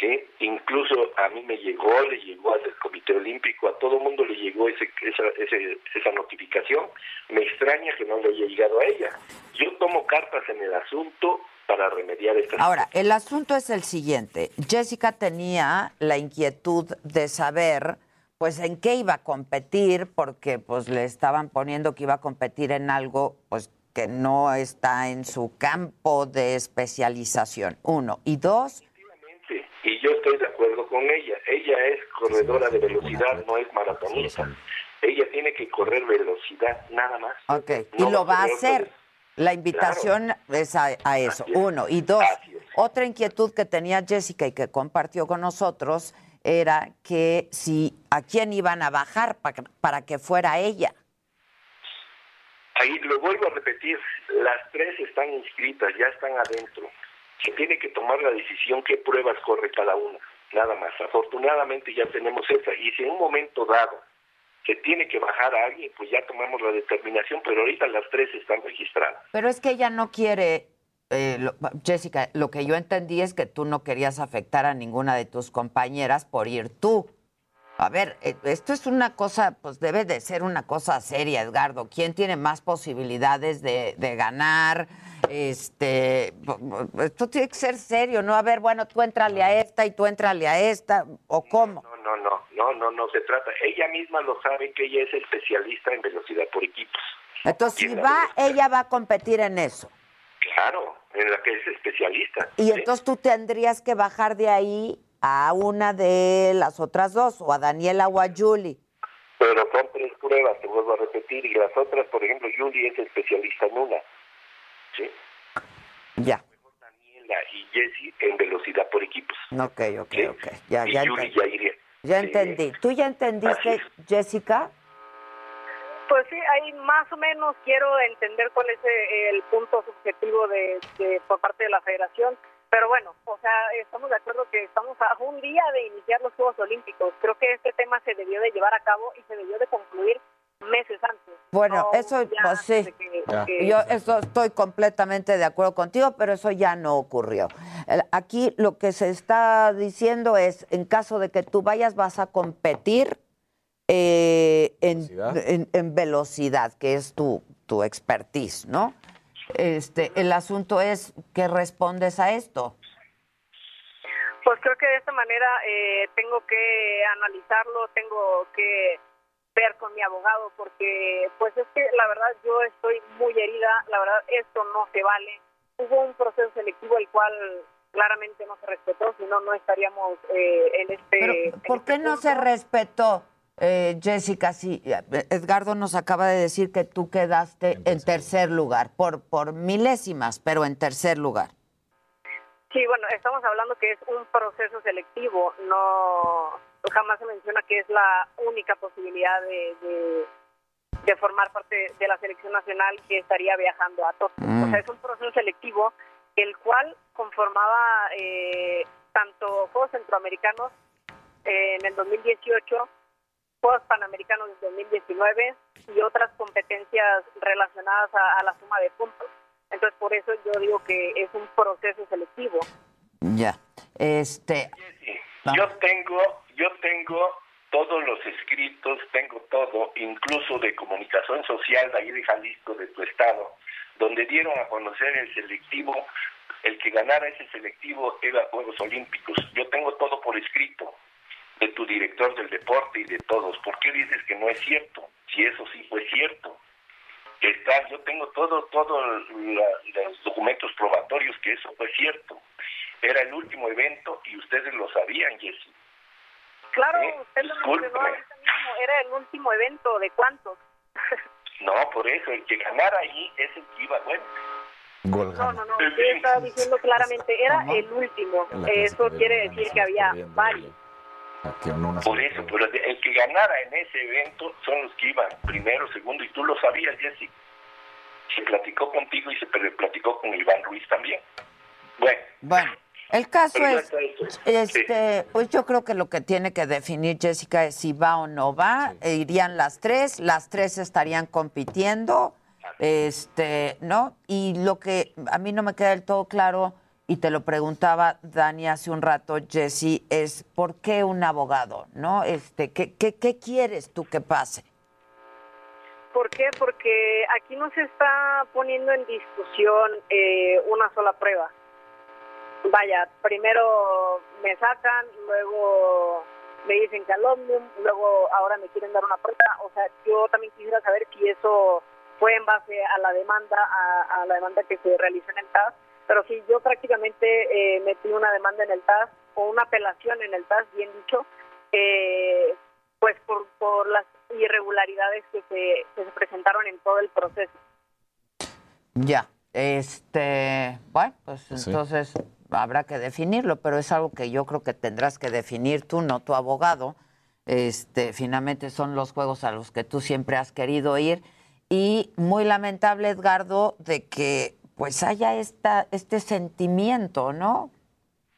Sí, incluso a mí me llegó, le llegó al Comité Olímpico, a todo mundo le llegó ese, esa, ese, esa notificación. Me extraña que no le haya llegado a ella. Yo tomo cartas en el asunto para remediar esta Ahora, el asunto es el siguiente. Jessica tenía la inquietud de saber pues en qué iba a competir, porque pues le estaban poniendo que iba a competir en algo pues que no está en su campo de especialización, uno. Y dos... Y yo estoy de acuerdo con ella. Ella es corredora de velocidad, no es maratonista. Ella tiene que correr velocidad, nada más. Ok, y lo va a hacer. La invitación es a, eso, uno. Y dos, otra inquietud que tenía Jessica y que compartió con nosotros era que si a quién iban a bajar para, que fuera ella. Ahí lo vuelvo a repetir, las tres están inscritas, ya están adentro. Se tiene que tomar la decisión qué pruebas corre cada una, nada más. Afortunadamente ya tenemos esa. Y si en un momento dado se tiene que bajar a alguien, pues ya tomamos la determinación, pero ahorita las tres están registradas. Pero es que ella no quiere eh, Jessica, lo que yo entendí es que tú no querías afectar a ninguna de tus compañeras por ir tú. A ver, eh, esto es una cosa, pues debe de ser una cosa seria, Edgardo. ¿Quién tiene más posibilidades de, ganar? Este, esto tiene que ser serio, ¿no? A ver, bueno, tú entrale a esta y tú entrale a esta, ¿o cómo? No, no, no, no, no, no se trata. Ella misma lo sabe que ella es especialista en velocidad por equipos. Entonces, si va, ella va a competir en eso. Claro, en la que es especialista. Y entonces tú tendrías que bajar de ahí a una de las otras dos, o a Daniela o a Julie. Pero son tres pruebas, te vuelvo a repetir, y las otras, por ejemplo, Julie es especialista en una. ¿Sí? Ya. Daniela y Jessie en velocidad por equipos. Ok, ok, ok. Ya, y ya Julie ya iría. Ya entendí. ¿Tú ya entendiste, Jessica? Pues sí, ahí más o menos quiero entender cuál es eh, el punto subjetivo de, por parte de la federación. Pero bueno, o sea, estamos de acuerdo que estamos a un día de iniciar los Juegos Olímpicos. Creo que este tema se debió de llevar a cabo y se debió de concluir meses antes. Bueno, eso pues sí. Yo eso estoy completamente de acuerdo contigo, pero eso ya no ocurrió. Aquí lo que se está diciendo es, en caso de que tú vayas, vas a competir eh, en, velocidad, que es tu, tu expertise, ¿no? Este, el asunto es, ¿qué respondes a esto? Pues creo que de esta manera eh, tengo que analizarlo, tengo que ver con mi abogado, porque pues es que la verdad yo estoy muy herida, la verdad esto no se vale. Hubo un proceso selectivo el cual claramente no se respetó, si no, no estaríamos eh, en este... Pero, ¿Por este qué no se respetó? Eh, Jessica, sí, Edgardo nos acaba de decir que tú quedaste en tercer, lugar, por, por milésimas, pero en tercer lugar. Sí, bueno, estamos hablando que es un proceso selectivo, no jamás se menciona que es la única posibilidad de, de, formar parte de la selección nacional que estaría viajando a Tokio. O sea, mm. es un proceso selectivo el cual conformaba eh, tanto Juegos Centroamericanos eh, en el 2018 Juegos Panamericanos de 2019 y otras competencias relacionadas a, la suma de puntos. Entonces, por eso yo digo que es un proceso selectivo. Ya. Este. Yo tengo, yo tengo todos los escritos, tengo todo, incluso de comunicación social de ahí de Jalisco, de tu estado, donde dieron a conocer el selectivo, el que ganara ese selectivo era Juegos Olímpicos. Yo tengo todo por escrito de tu director del deporte y de todos. ¿Por qué dices que no es cierto? Si eso sí fue cierto. Está, yo tengo todo, todos los documentos probatorios que eso fue cierto. Era el último evento y ustedes lo sabían, Jessy. Claro, usted lo mencionó Era el último evento, ¿de cuántos? no, por eso, el que ganara ahí es el que iba, bueno. No, no, no, yo estaba diciendo claramente, era el último. Eso quiere decir que había varios. Por eso, pero el que ganara en ese evento son los que iban primero, segundo, y tú lo sabías, Jesse. Se platicó contigo y se platicó con Iván Ruiz también. Bueno. Bueno. El caso es, este, pues yo creo que lo que tiene que definir Jessica es si va o no va. E irían las tres, las tres estarían compitiendo, este, ¿no? Y lo que a mí no me queda del todo claro y te lo preguntaba Dani hace un rato, Jesse, es ¿por qué un abogado? ¿No? Este, ¿qué, qué, qué quieres tú que pase? ¿Por qué? Porque aquí no se está poniendo en discusión eh, una sola prueba. Vaya, primero me sacan, luego me dicen calumnium, luego ahora me quieren dar una prueba. O sea, yo también quisiera saber si eso fue en base a la demanda, a, a la demanda que se realizó en el TAS pero sí, yo prácticamente eh, metí una demanda en el TAS o una apelación en el TAS, bien dicho, eh, pues por, por las irregularidades que se, que se presentaron en todo el proceso. Ya, este, bueno, pues entonces habrá que definirlo, pero es algo que yo creo que tendrás que definir tú, no tu abogado. Este, finalmente son los juegos a los que tú siempre has querido ir y muy lamentable Edgardo de que pues haya esta, este sentimiento, ¿no?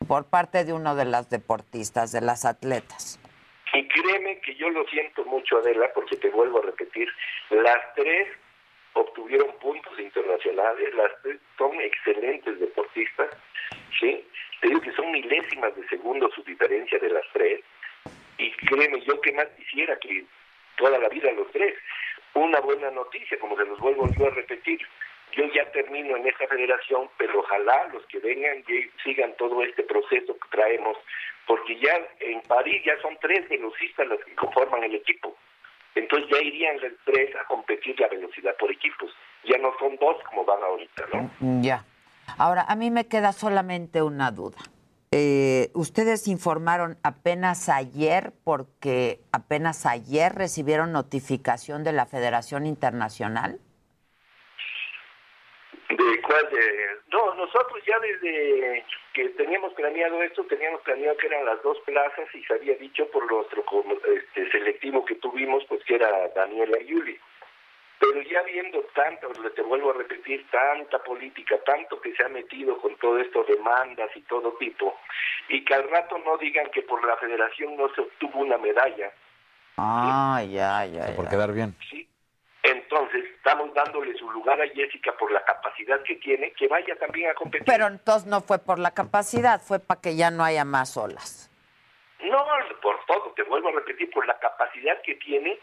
Por parte de uno de las deportistas, de las atletas. Y créeme que yo lo siento mucho, Adela, porque te vuelvo a repetir, las tres obtuvieron puntos internacionales, las tres son excelentes deportistas, ¿sí? Te digo que son milésimas de segundo su diferencia de las tres, y créeme, yo que más quisiera que toda la vida los tres. Una buena noticia, como se los vuelvo yo a repetir, yo ya termino en esta federación, pero ojalá los que vengan sigan todo este proceso que traemos, porque ya en París ya son tres velocistas los que conforman el equipo. Entonces ya irían los tres a competir la velocidad por equipos. Ya no son dos como van ahorita, ¿no? Mm, ya. Ahora, a mí me queda solamente una duda. Eh, ustedes informaron apenas ayer, porque apenas ayer recibieron notificación de la Federación Internacional. ¿De cuál? De... No, nosotros ya desde que teníamos planeado esto, teníamos planeado que eran las dos plazas y se había dicho por nuestro este, selectivo que tuvimos, pues que era Daniela y Yuli. Pero ya viendo tanto, te vuelvo a repetir, tanta política, tanto que se ha metido con todo esto, demandas y todo tipo, y que al rato no digan que por la federación no se obtuvo una medalla. Ah, ya, ya, ya. Por quedar bien. Sí, entonces, estamos dándole su lugar a Jessica por la capacidad que tiene, que vaya también a competir. Pero entonces no fue por la capacidad, fue para que ya no haya más olas. No, por todo, te vuelvo a repetir, por la capacidad que tiene,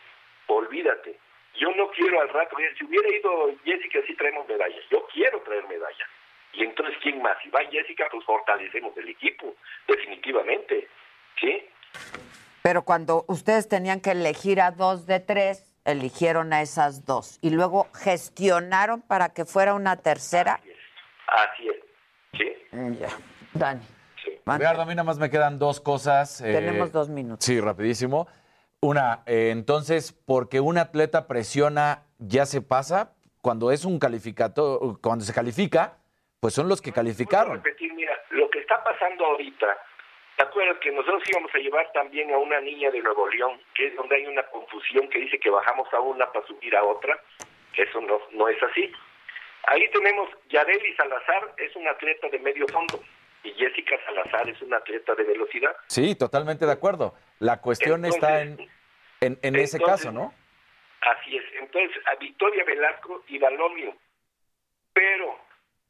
olvídate. Yo no quiero al rato, si hubiera ido Jessica, sí traemos medallas. Yo quiero traer medallas. Y entonces, ¿quién más? Si va Jessica, pues fortalecemos el equipo, definitivamente. ¿Sí? Pero cuando ustedes tenían que elegir a dos de tres, eligieron a esas dos y luego gestionaron para que fuera una tercera. Así es. Sí. Mm, ya. Dani. Sí. a mí nada más me quedan dos cosas. Eh, Tenemos dos minutos. Sí, rapidísimo. Una, eh, entonces, porque un atleta presiona, ya se pasa. Cuando es un calificado, cuando se califica, pues son los que calificaron. Repetir, mira, lo que está pasando ahorita ¿Te acuerdas que nosotros íbamos a llevar también a una niña de Nuevo León, que es donde hay una confusión que dice que bajamos a una para subir a otra? Eso no, no es así. Ahí tenemos Yareli Salazar, es una atleta de medio fondo, y Jessica Salazar es una atleta de velocidad. Sí, totalmente de acuerdo. La cuestión está en, en, ese caso, ¿no? Así es. Entonces, a Victoria Velasco y Balonio. Pero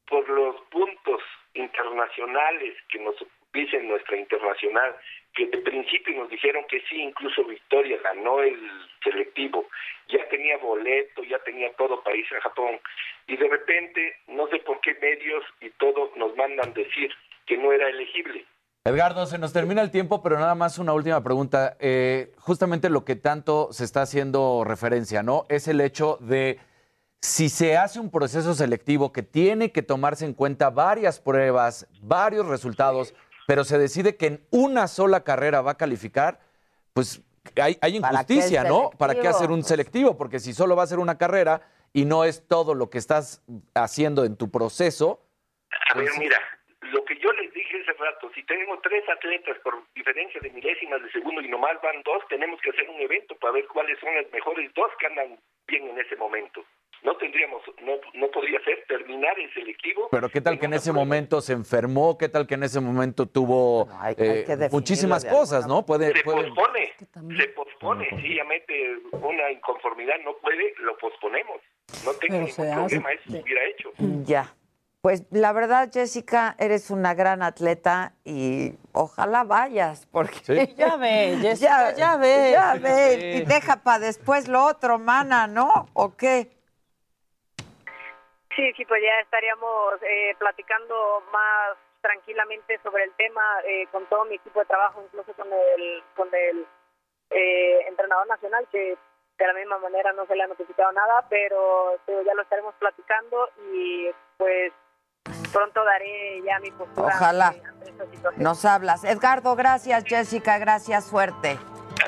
por los puntos internacionales que nos dice nuestra internacional, que de principio nos dijeron que sí, incluso Victoria ganó el selectivo, ya tenía boleto, ya tenía todo para irse a Japón, y de repente, no sé por qué medios y todo nos mandan decir que no era elegible. Edgardo, se nos termina el tiempo, pero nada más una última pregunta. Eh, justamente lo que tanto se está haciendo referencia, ¿no? Es el hecho de si se hace un proceso selectivo que tiene que tomarse en cuenta varias pruebas, varios resultados, pero se decide que en una sola carrera va a calificar, pues hay, injusticia, ¿no? ¿Para qué hacer un selectivo? Porque si solo va a ser una carrera y no es todo lo que estás haciendo en tu proceso. A ver, pues mira, lo que yo les dije dije hace rato, si tenemos tres atletas por diferencia de milésimas de segundo y nomás van dos, tenemos que hacer un evento para ver cuáles son las mejores dos que andan bien en ese momento. No tendríamos, no, no podría ser terminar el selectivo. Pero qué tal que en ese momento se enfermó, qué tal que en ese momento tuvo eh, muchísimas cosas, ¿no? Puede, se puede... pospone, se pospone, sencillamente una inconformidad no puede, lo posponemos. No tengo ningún problema, eso se hubiera hecho. Ya. Pues la verdad, Jessica, eres una gran atleta y ojalá vayas, porque Ya ve, Jessica, ya, ve. Ya ve, y deja para después lo otro, mana, ¿no? ¿O qué? Sí, sí, pues ya estaríamos eh, platicando más tranquilamente sobre el tema eh, con todo mi equipo de trabajo, incluso con el, con el eh, entrenador nacional, que de la misma manera no se le ha notificado nada, pero, pero ya lo estaremos platicando y pues pronto daré ya mi postura. Ojalá. ante esta situación. Nos hablas. Edgardo, gracias, Jessica, gracias, suerte.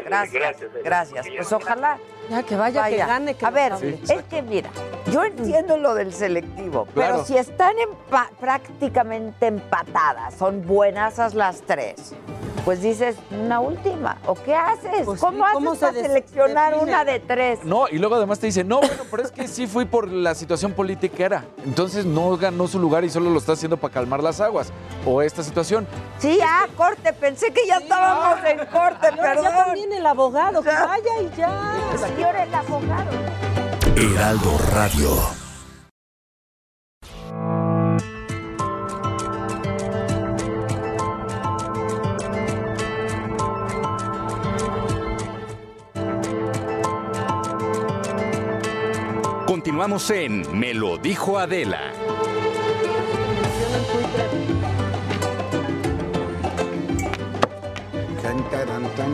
Gracias, gracias. Pues ojalá. Ya que vaya, que gane, que A ver, es que mira, yo entiendo lo del selectivo, Claro. pero si están empa- prácticamente empatadas, son buenasas las tres, pues dices una última. ¿O qué haces? Pues ¿Cómo sí, haces ¿cómo para seleccionar define? una de tres? No, y luego además te dice, no, bueno, pero es que sí fui por la situación política era. Entonces no ganó su lugar y solo lo está haciendo para calmar las aguas. O esta situación. Sí, ah, corte, pensé que ya estábamos en corte, Y ahora perdón. ya también el abogado, que vaya y ya. Señor el abogado. Heraldo Radio. Continuamos en Me lo dijo Adela.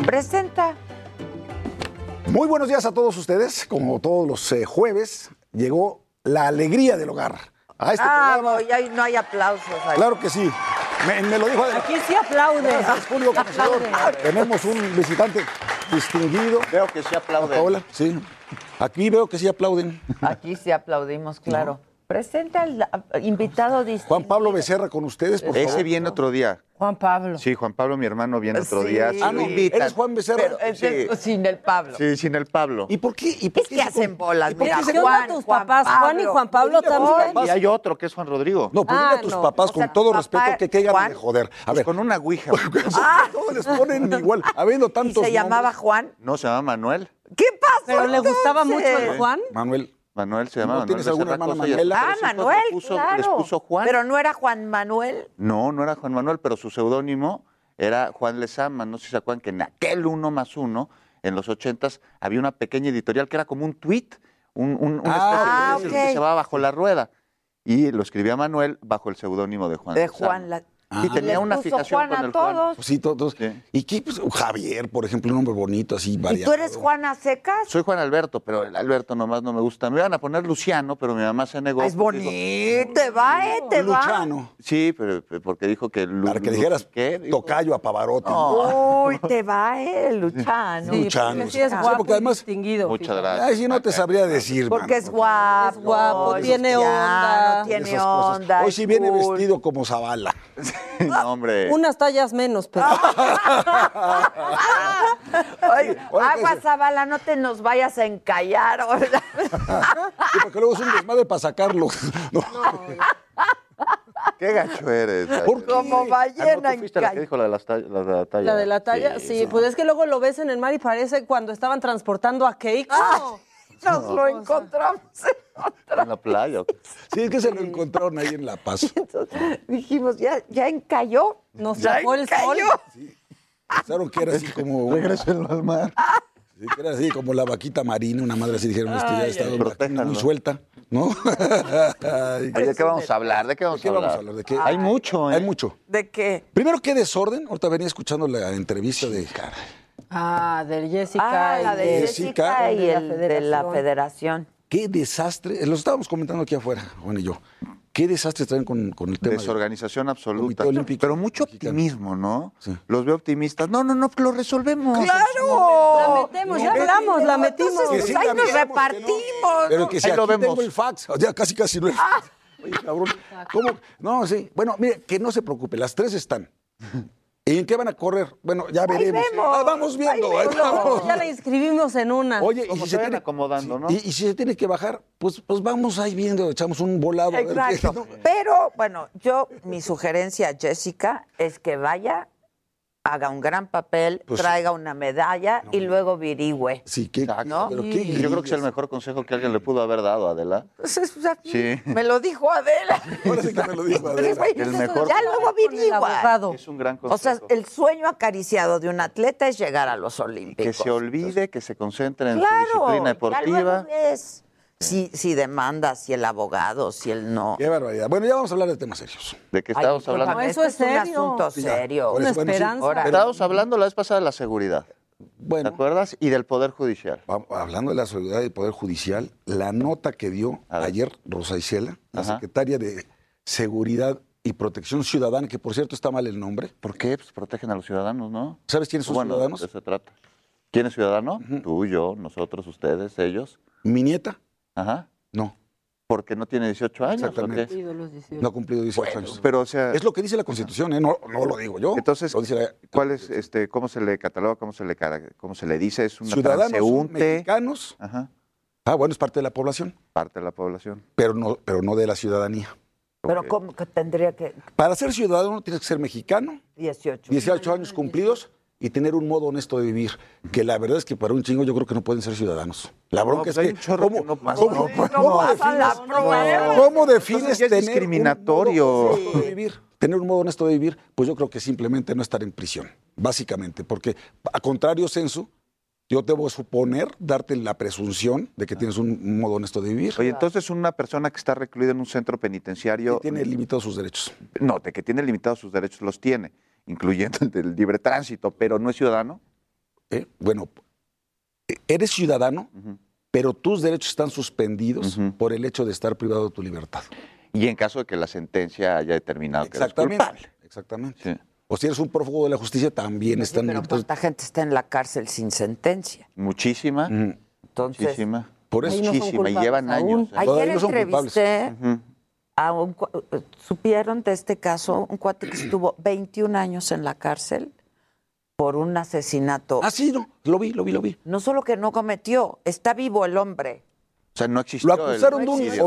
Presenta. Muy buenos días a todos ustedes. Como todos los eh, jueves, llegó la alegría del hogar. A este ah, programa, no, hay aplausos. ahí. claro que sí. Me, me lo dijo Adela. Aquí sí aplaude. Gracias. Tenemos un visitante distinguido. Veo que sí aplauden. Paola, sí. Aquí veo que sí aplauden. Aquí sí aplaudimos, claro. Presenta al invitado distinto. Juan Pablo Becerra con ustedes, por favor. Ese viene otro día. Juan Pablo. Sí, Juan Pablo, mi hermano, viene otro Sí. día. Sí, Ah, no, invitan. ¿Eres Juan Becerra? Pero es sin el Pablo. Sí, sin el Pablo. ¿Y por qué? ¿Y por Es que hacen bolas, por qué mira. se- ¿Qué onda tus papás? Juan y Juan Pablo también. Y hay otro que es Juan Rodrigo. No, pues dile Ah, a tus no. papás O sea, con todo respeto que caigan de joder. A Pues ver, con una ouija. todos les ponen igual, habiendo ¿Y tantos se llamaba nombres. Juan? No, se llama Manuel. ¿Qué pasó? Pero le gustaba mucho el Juan. Manuel, Manuel se llama ¿No Manuel. tienes alguna hermana hasta Ah, Manuel, Les puso, claro. les puso Juan. Pero no era Juan Manuel. No, no era Juan Manuel, pero su seudónimo era Juan Lezama. No sé si se acuerdan que en aquel uno más uno, en los ochentas, había una pequeña editorial que era como un tweet, un, un, una Ah, especie de ok. que se llamaba Bajo la Rueda. Y lo escribía Manuel bajo el seudónimo de Juan De Lezama. Juan. La... Y tenía Les una fijación Juan con a el Juan. todos. pues sí, todos. Sí. ¿Y qué? Pues, Javier, por ejemplo, un nombre bonito, así, ¿Y variado. tú eres Juana Secas? Soy Juan Alberto, pero el Alberto nomás no me gusta. Me iban a poner Luciano, pero mi mamá se negó. Es dijo- bonito, te va, eh, te va. Luchano. Sí, pero porque dijo que... Lu- Para que dijeras ¿Qué? Tocayo a Pavarotti. Uy, te va, eh, Luchano. Sí, Luchano, porque sí sí. es Sí, guapo porque además- y distinguido. Muchas gracias. Ay, sí, no te sabría decir, Porque mano, es guapo. Es guapo, tiene onda. Tiene onda. Hoy sí viene vestido como Zavala. no, hombre. Unas tallas menos, pero. Oye, Oye, agua, ¿qué Zabala, no te nos vayas a encallar. Sí, porque luego es un desmadre para sacarlo. No. Qué gacho eres. ¿Por qué? Como Ah, no, ballena tú fuiste la que dijo la de, las tall- la de la talla. La de la talla, sí, pues es que luego lo ves en el mar y parece cuando estaban transportando a Keiko. Nos lo encontramos. En la playa. Sí, es que se lo encontraron ahí en La Paz. Entonces dijimos, ya, ya encalló. Nos ya sacó el sol. encalló. Pensaron que era así como. Regrésenlo al mar. Sí, que era así como la vaquita marina, una madre así dijeron, este ya está muy suelta, ¿no? Ay, ¿de qué vamos a hablar? ¿De qué vamos, ¿De qué a, hablar? vamos a hablar? ¿De qué? Hay mucho, ¿eh? Hay mucho. ¿De qué? Primero, qué desorden. Ahorita venía escuchando la entrevista de. Ah, de Jessica. Ah, la de Jessica. Jessica y de la el de la federación. Qué desastre. Lo estábamos comentando aquí afuera, Juan y yo. Qué desastre traen con, con el tema. de- Desorganización absoluta. Olímpico Pero mucho Mexicano. optimismo, ¿no? Sí. Los veo optimistas. No, no, no, lo resolvemos. ¡Claro! La metemos, ya hablamos, la metimos. Entonces, ahí nos no. repartimos. Pero que si Ahí aquí lo vemos. tengo el fax. O sea, casi casi no es. Ay, cabrón. ¿Cómo? No, sí. Bueno, mire, que no se preocupe, las tres están. ¿Y en qué van a correr? Bueno, ya veremos. vemos. Ah, vamos viendo. ahí vamos. Ya la inscribimos en una. Oye, y si, se se tiene, acomodando, ¿no? y, y si se tiene que bajar, pues, pues vamos ahí viendo, echamos un volado. a ver qué- Exacto. Pero bueno, yo, mi sugerencia, Jessica, es que vaya, haga un gran papel, Pues sí. traiga una medalla y luego virigüe. Sí, ¿qué? ¿No? Pero qué- yo creo que es el mejor consejo que alguien le pudo haber dado, Adela. Pues es- o sea, Sí. Me lo dijo Adela. Ahora sí que me lo dijo Pero, Adela. güey, El mejor ya luego virigua. Es un gran O sea, consejo. el sueño acariciado de un atleta es llegar a los Olímpicos. que se olvide, que se concentre en Claro, su disciplina ya deportiva. luego ves si, si demanda, si el abogado, si el no. Qué barbaridad. Bueno, ya vamos a hablar de temas serios. ¿De qué Ay, estamos discúlpame, hablando? esto es, un asunto serio. Eso, bueno, sí. Ahora, Estábamos hablando la vez pasada de la seguridad. Bueno. ¿Te acuerdas? Y del Poder Judicial. Vamos, Hablando de la seguridad del Poder Judicial, la nota que dio ayer Rosa Isela, la Ajá. secretaria de Seguridad y Protección Ciudadana, que por cierto está mal el nombre. ¿Por qué? Pues protegen a los ciudadanos, ¿no? ¿Sabes quiénes son Bueno, ciudadanos? de eso se trata. ¿Quién es ciudadano? Tú, yo, nosotros, ustedes, ellos. Mi nieta, Ajá. no. Porque no tiene 18 años. No ha cumplido 18 años. Pero, o sea. Es lo que dice la Constitución, ¿eh? no, no lo digo yo. Entonces, dice la- ¿cuál es, este, cómo se le cataloga, cómo se le, cara- cómo se le dice? ¿Es una ciudadanos transeúnte? mexicanos. Ajá. Ah, bueno, es parte de la población, Parte de la población. pero no, pero no de la ciudadanía. pero ¿cómo que tendría que...? Para ser ciudadano tienes que ser mexicano, 18. 18 años cumplidos y tener un modo honesto de vivir. Que la verdad es que para un chingo yo creo que no pueden ser ciudadanos. La bronca pues es hay que. ¿cómo, que no pasa, cómo- no, pues, cómo no. Pasan la defines. ¿cómo defines Entonces ya es tener discriminatorio. Un modo honesto de vivir? Tener un modo honesto de vivir, pues yo creo que simplemente no estar en prisión, básicamente. Porque, a contrario censo, yo debo suponer, darte la presunción de que tienes un, un modo honesto de vivir. Oye, entonces una persona que está recluida en un centro penitenciario. Que tiene limitados sus derechos. No, de que tiene limitados sus derechos, los tiene, incluyendo el del libre tránsito, pero no es ciudadano. ¿eh? Bueno, eres ciudadano, pero tus derechos están suspendidos por el hecho de estar privado de tu libertad. Y en caso de que la sentencia haya determinado que eres Exactamente. culpable. Exactamente. O si eres un prófugo de la justicia, también están Pero limitados. ¿cuánta gente está en la cárcel sin sentencia? Muchísima. Entonces, muchísima. Por eso. No muchísima. Y llevan aún. años. ¿eh? Ayer Todavía no a un... cua- ¿Supieron de este caso? Un cuate que estuvo 21 años en la cárcel por un asesinato. Ah, sí, no, lo vi, lo vi, lo vi. No solo que no cometió, está vivo el hombre. O sea, no existió. Lo acusaron el de un homicidio.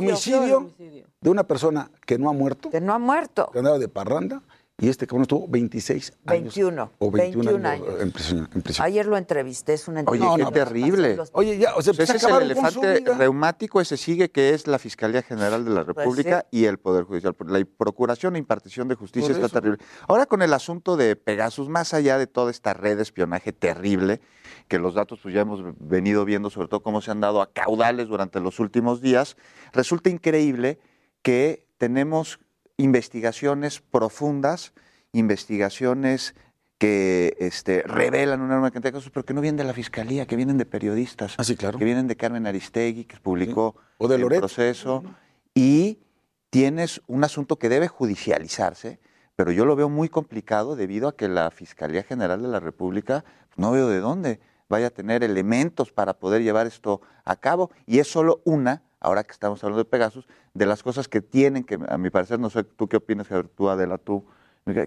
homicidio de una persona que no ha muerto, Que no ha muerto. que andaba de parranda, y este cabrón estuvo 26 años. 21. O 21, 21 años, años. en prisión. en prisión. Ayer lo entrevisté, es una Oye, entrevista. qué no, terrible. Oye, ya, o sea, se ese es el elefante reumático, ese sigue que es la Fiscalía General de la Pues República y el Poder Judicial. La procuración e impartición de justicia está terrible. Ahora con el asunto de Pegasus, más allá de toda esta red de espionaje terrible, que los datos pues ya hemos venido viendo, sobre todo cómo se han dado a caudales durante los últimos días, resulta increíble que tenemos investigaciones profundas, investigaciones que este, revelan una enorme cantidad de cosas, pero que no vienen de la fiscalía, que vienen de periodistas, Ah, sí, claro. que vienen de Carmen Aristegui, que publicó O de el proceso, y tienes un asunto que debe judicializarse, pero yo lo veo muy complicado debido a que la Fiscalía General de la República, no veo de dónde vaya a tener elementos para poder llevar esto a cabo, y es solo una, ahora que estamos hablando de Pegasus, de las cosas que tienen que, a mi parecer, no sé tú qué opinas, Javier, tú, Adela, tú,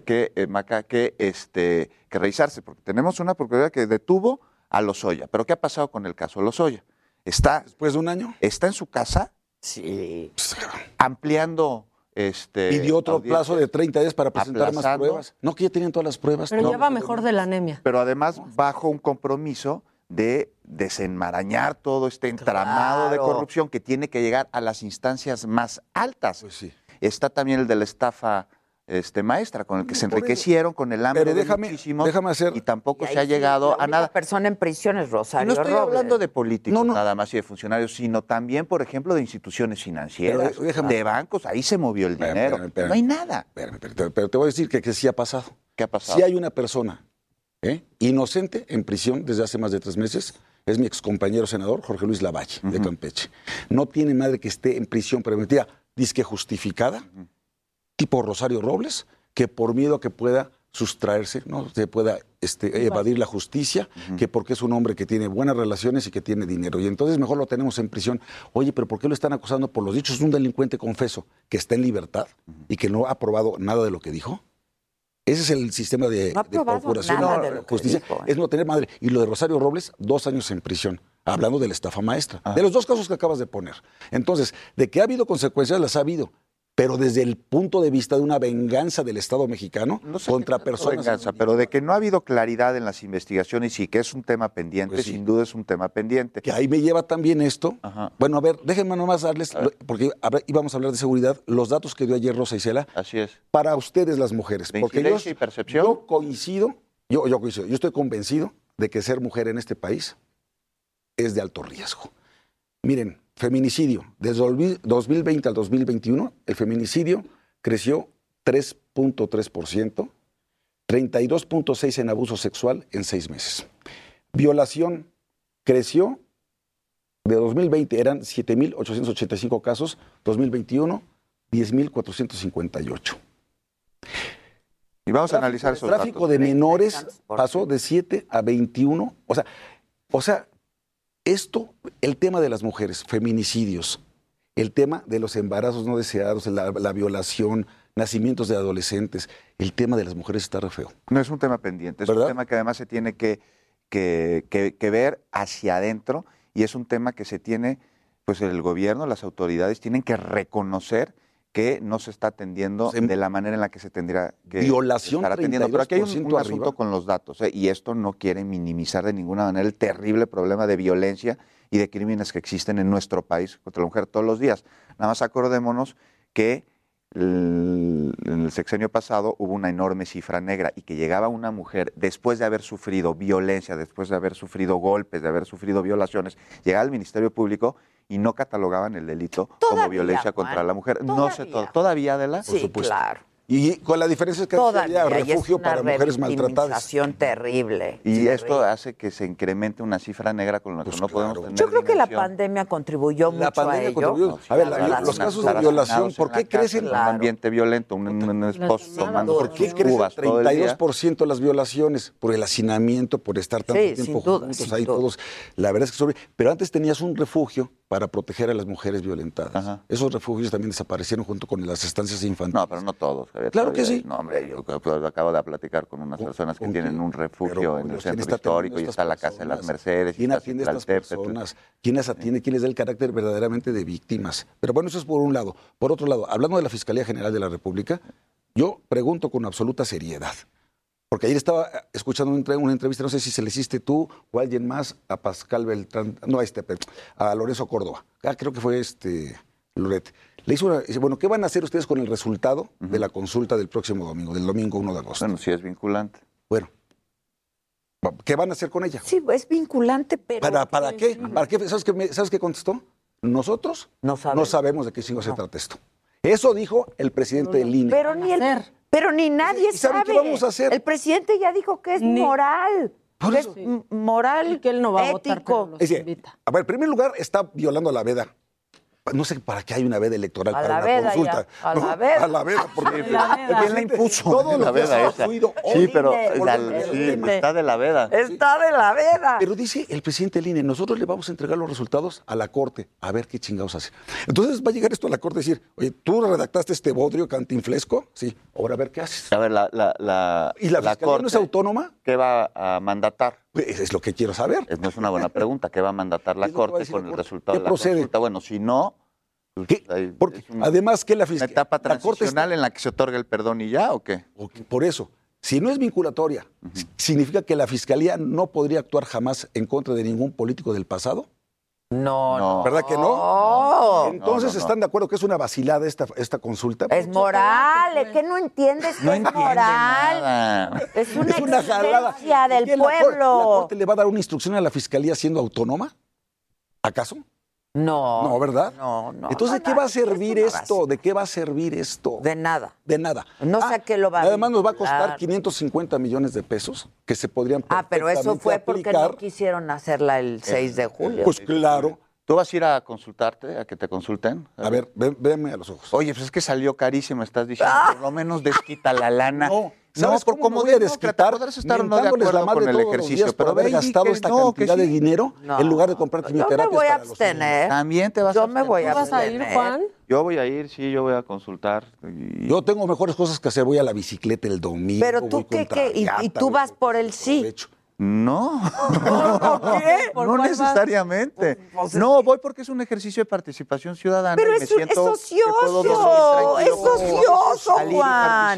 que, eh, Maca, que, este, que revisarse, porque tenemos una procuraduría que detuvo a Lozoya, pero ¿qué ha pasado con el caso Lozoya? Está, Después de un año, está en su casa Sí. ampliando este pidió otro audiencias, plazo de 30 días para presentar más pruebas. No, que ya tenían todas las pruebas. Pero No, ya va mejor de la anemia. pero además bajo un compromiso de desenmarañar todo este entramado de corrupción que tiene que llegar a las instancias más altas. Pues sí. Está también el de la estafa este, maestra, con el que se Por eso. enriquecieron con el hambre Pero de déjame- muchísimos, déjame hacer- y tampoco Y se ha sí, llegado la a nada. persona en prisión es Y Rosario no estoy Robles. hablando de políticos No, no. nada más y de funcionarios, sino también, por ejemplo, de instituciones financieras, Pero déjame- de bancos. Ahí se movió el Espérame, dinero. espérame, espérame. No hay nada. Espérame, pero, pero te voy a decir que, que sí ha pasado. ¿Qué ha pasado? Si hay una persona ¿eh? inocente en prisión desde hace más de tres meses, es mi excompañero senador Jorge Luis Lavalle, de Campeche. No tiene madre que esté en prisión preventiva, disque justificada, tipo Rosario Robles, que por miedo a que pueda sustraerse, no se pueda este, evadir la justicia, que porque es un hombre que tiene buenas relaciones y que tiene dinero. Y entonces mejor lo tenemos en prisión. Oye, pero ¿por qué lo están acusando por los dichos de un delincuente confeso que está en libertad y que no ha probado nada de lo que dijo? Ese es el sistema de, No procuración nada de lo justicia. dijo, ¿eh? Es no tener madre. Y lo de Rosario Robles, dos años en prisión. Hablando de la estafa maestra. De los dos casos que acabas de poner. Entonces, de que ha habido consecuencias, las ha habido. Pero desde el punto de vista de una venganza del Estado mexicano contra personas. venganza, pero de que no ha habido claridad en las investigaciones y que es un tema pendiente, Pues sí. sin duda es un tema pendiente. Que ahí me lleva también esto. Bueno, a ver, déjenme nomás darles, porque íbamos a hablar de seguridad, los datos que dio ayer Rosa Isela. Así es. Para ustedes las mujeres. De Porque yo, y percepción. yo coincido, yo, yo coincido, yo estoy convencido de que ser mujer en este país es de alto riesgo. Miren, feminicidio, desde el 2020 al 2021, el feminicidio creció 3.3%, 32.6% en abuso sexual en seis meses. Violación creció de 2020 eran 7.885 casos, 2021 10.458. Y vamos a analizar El esos tráfico datos. de menores pasó de 7 a 21. O sea, o sea, esto, el tema de las mujeres, feminicidios, el tema de los embarazos no deseados, la, la violación, nacimientos de adolescentes, el tema de las mujeres está re feo. No es un tema pendiente, es un tema que además se tiene que, que- que- que ver hacia adentro y es un tema que se tiene, pues el gobierno, las autoridades tienen que reconocer que no se está atendiendo de la manera en la que se tendría que Violación, estar atendiendo. Pero aquí hay un, 32% un asunto arriba. con los datos ¿eh? y esto no quiere minimizar de ninguna manera el terrible problema de violencia y de crímenes que existen en nuestro país contra la mujer todos los días. Nada más acordémonos que el- en el sexenio pasado hubo una enorme cifra negra y que llegaba una mujer después de haber sufrido violencia, después de haber sufrido golpes, de haber sufrido violaciones, llegaba al Ministerio Público y no catalogaban el delito como Todavía, violencia Juan, contra la mujer. No se todavía. to- todavía Adela. Sí, claro. Y con la diferencia es que Todavía había refugio una para mujeres maltratadas. terrible. Y esto hace que se incremente una cifra negra con la que no podemos tener Yo creo que la pandemia contribuyó La mucho pandemia a ello. contribuyó. A ver, la- verdad. los casos de violación, ¿por qué la crecen? En un ambiente violento, un, un esposo tomando ¿Por qué crecen cubas todo el día. 32% las violaciones? Por el hacinamiento, por estar tanto Sí, tiempo duda, juntos sin ahí duda. todos. La verdad es que sobre. Pero antes tenías un refugio para proteger a las mujeres violentadas. Esos refugios también desaparecieron junto con las estancias infantiles. No, pero no todos. Claro que sí. No, hombre, yo creo que acabo de platicar con unas personas que tienen un refugio en el ¿quién centro está histórico y está la estas Casa de las personas? Mercedes. ¿Quién atiende a estas Citlaltépetl. personas? ¿Quién las atiende? ¿Quién les da el carácter verdaderamente de víctimas? Pero bueno, eso es por un lado. Por otro lado, hablando de la Fiscalía General de la República, yo pregunto con absoluta seriedad. Porque ayer estaba escuchando una entre- una entrevista, no sé si se le hiciste tú o alguien más, a Pascal Beltrán, no a este, pero a Lorenzo Córdoba. Ah, creo que fue este Loret. Le hizo una, dice, bueno, ¿qué van a hacer ustedes con el resultado de la consulta del próximo domingo, del domingo 1 de agosto? Bueno, si es vinculante. Bueno, ¿qué van a hacer con ella? Sí, es vinculante, pero... ¿Para, para qué? ¿Para qué? ¿Sabes qué, me- ¿Sabes qué contestó? Nosotros no sabemos, de qué signo se trata esto. Eso dijo el presidente del INE. Pero ni, el- pero ni nadie ¿Y saben sabe. qué vamos a hacer? El presidente ya dijo que es moral. Que es moral, que él no va a votar, ético. Es decir, a ver, en primer lugar, está violando la veda. No sé para qué hay una veda electoral A para la una veda consulta. ya, a No, la veda. A la veda, porque A la veda. ¿Quién la impuso? Todo la veda ha esa. fluido Sí, pero hoy, la- sí, está de la veda. Está de la veda. Pero dice el presidente del INE, nosotros le vamos a entregar los resultados a la Corte, a ver qué chingados hace. Entonces va a llegar esto a la Corte y decir, oye, ¿tú redactaste este bodrio cantinflesco? Sí, ahora a ver qué haces. A ver, la, la, la, ¿Y la Fiscalía no es autónoma? ¿Qué va a mandatar? Pues es lo que quiero saber. Es- No es una buena pregunta. ¿Qué va a mandatar la ¿Qué es lo que va a Corte con la el Corte? resultado ¿Qué de la procede? consulta? Bueno, si no... pues, ahí Porque además que la ¿Una Fiscalía... etapa la Corte transicional en la que se otorga el perdón y ya o qué? Por eso, si no es vinculatoria, ¿significa que la Fiscalía no podría actuar jamás en contra de ningún político del pasado? No, no. ¿Verdad que no? Entonces, No, no, no. ¿están de acuerdo que es una vacilada esta, esta consulta? Es moral, es que no entiendes que es moral. Es una, Es una jalada. exigencia del ¿Qué, la Cor- pueblo. ¿La Corte le va a dar una instrucción a la Fiscalía siendo autónoma? ¿Acaso? No. No, ¿verdad? No, no. Entonces, no, ¿de qué no, va a es servir esto? ¿De qué va a servir esto? De nada. De nada. No sé a qué lo va a Además, nos va a costar vincular. 550 millones de pesos que se podrían Ah, pero eso fue porque aplicar. no quisieron hacerla el 6 de julio. Pues claro. ¿Tú vas a ir a consultarte, a que te consulten? A ver, ven- véanme a los ojos. Oye, pues es que salió carísimo, estás diciendo. Por lo menos desquita la lana. ¿Sabes por cómo voy a desquitar podrás estar o no de mentándoles acuerdo la madre con el ejercicio, pero haber gastado esta no, cantidad de dinero No. en lugar de comprar Yo me quimioterapias voy a abstener. También te vas Yo a me voy a ¿Tú vas a ir, abstener. Juan? Yo voy a ir, sí, yo voy a consultar. y- Yo tengo mejores cosas que hacer. Voy a la bicicleta el domingo. Pero tú qué, qué? Y, y tú vas por el sí. aprovecho. No, ¿Qué? ¿Por no vas? necesariamente. Es No, voy porque es un ejercicio de participación ciudadana Pero y me es, siento es que puedo dormir ocioso, es ocioso, Juan. En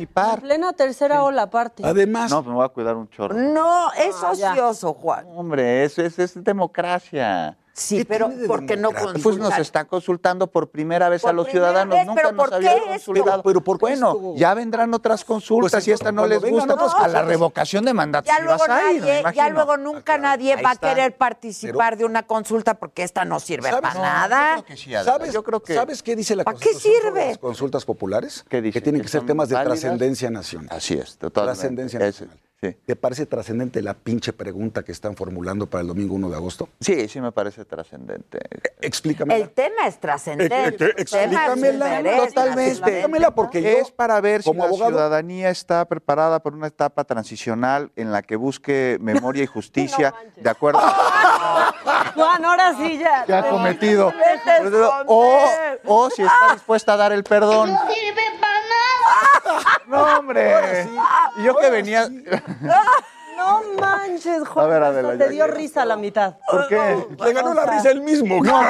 participar. plena tercera ola aparte. Además, No, pues me voy a cuidar un chorro. No, es Ah, ya. ocioso, Juan. Hombre, eso es, es democracia. Sí, pero ¿por qué no Pues nos consultan? están consultando por primera vez Por a los ciudadanos. vez, Nunca pero nos ¿por habían consultado. Pero ¿por qué bueno, esto? ya vendrán otras consultas Pues y esta no les gusta. otras a la cosas. revocación de mandato. Ya luego, vas a ir, me nadie, ya luego nunca nadie va a querer participar de una consulta porque esta no sirve ¿Sabes? para No, nada. yo creo que sí. ¿Sabes, Yo creo que- ¿Sabes qué dice la ¿Para qué sirve? las consultas populares? ¿Qué dice? Que tienen que, ¿Que ser temas de trascendencia nacional. Así es, totalmente. Trascendencia nacional. Sí. ¿Te parece trascendente la pinche pregunta que están formulando para el domingo 1 de agosto? sí, sí me parece trascendente. Explícame. El tema es trascendente. Tema explícamela, totalmente. Explícamela porque yo, es para ver si como la abogado- ciudadanía está preparada por una etapa transicional en la que busque memoria y justicia de acuerdo Juan, ahora sí ya. ha cometido a o, o si está dispuesta a dar el perdón. sirve para. No, hombre. Y yo que venía. No manches, Juan. A ver, Adela, te ya dio que- risa la mitad. ¿Por qué? Le ganó la risa él mismo. No,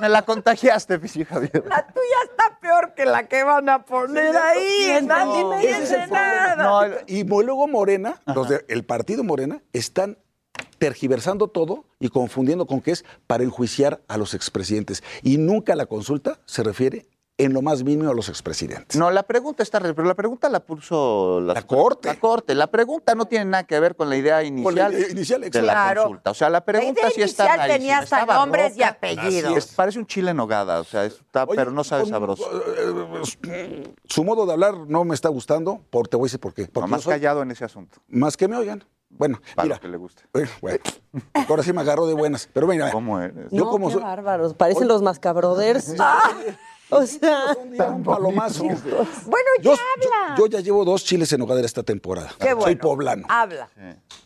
me la contagiaste, Pichi Javier. La tuya está peor que la que van a poner ahí. Nadie me Ese es dice el problema. nada. No, y luego Morena, los del partido Morena, están tergiversando todo y confundiendo con que es para enjuiciar a los expresidentes. Y nunca la consulta se refiere en lo más mínimo a los expresidentes. No, la pregunta está, pero la pregunta la puso La Corte. La corte. La pregunta no tiene nada que ver con la idea inicial, idea inicial, de la Claro. consulta. O sea, la pregunta idea sí está inicial tenía hasta nombres y apellidos. Es- parece un chile en nogada, o sea, está, Oye, pero no sabe con- sabroso. eh, Su modo de hablar no me está gustando, por, te voy a decir por qué. Porque más yo soy- callado en ese asunto, Más que me oigan. Bueno, para mira, que le guste. eh, bueno, ahora sí me agarró de buenas. Pero mira, ¿Cómo eres? yo no, como qué soy- bárbaros. Parecen los mascabroders. o sea, un día un palomazo. Bueno, Yo, ya habla. yo- yo ya llevo dos chiles en hogadera esta temporada. Qué Soy bueno. poblano. Habla.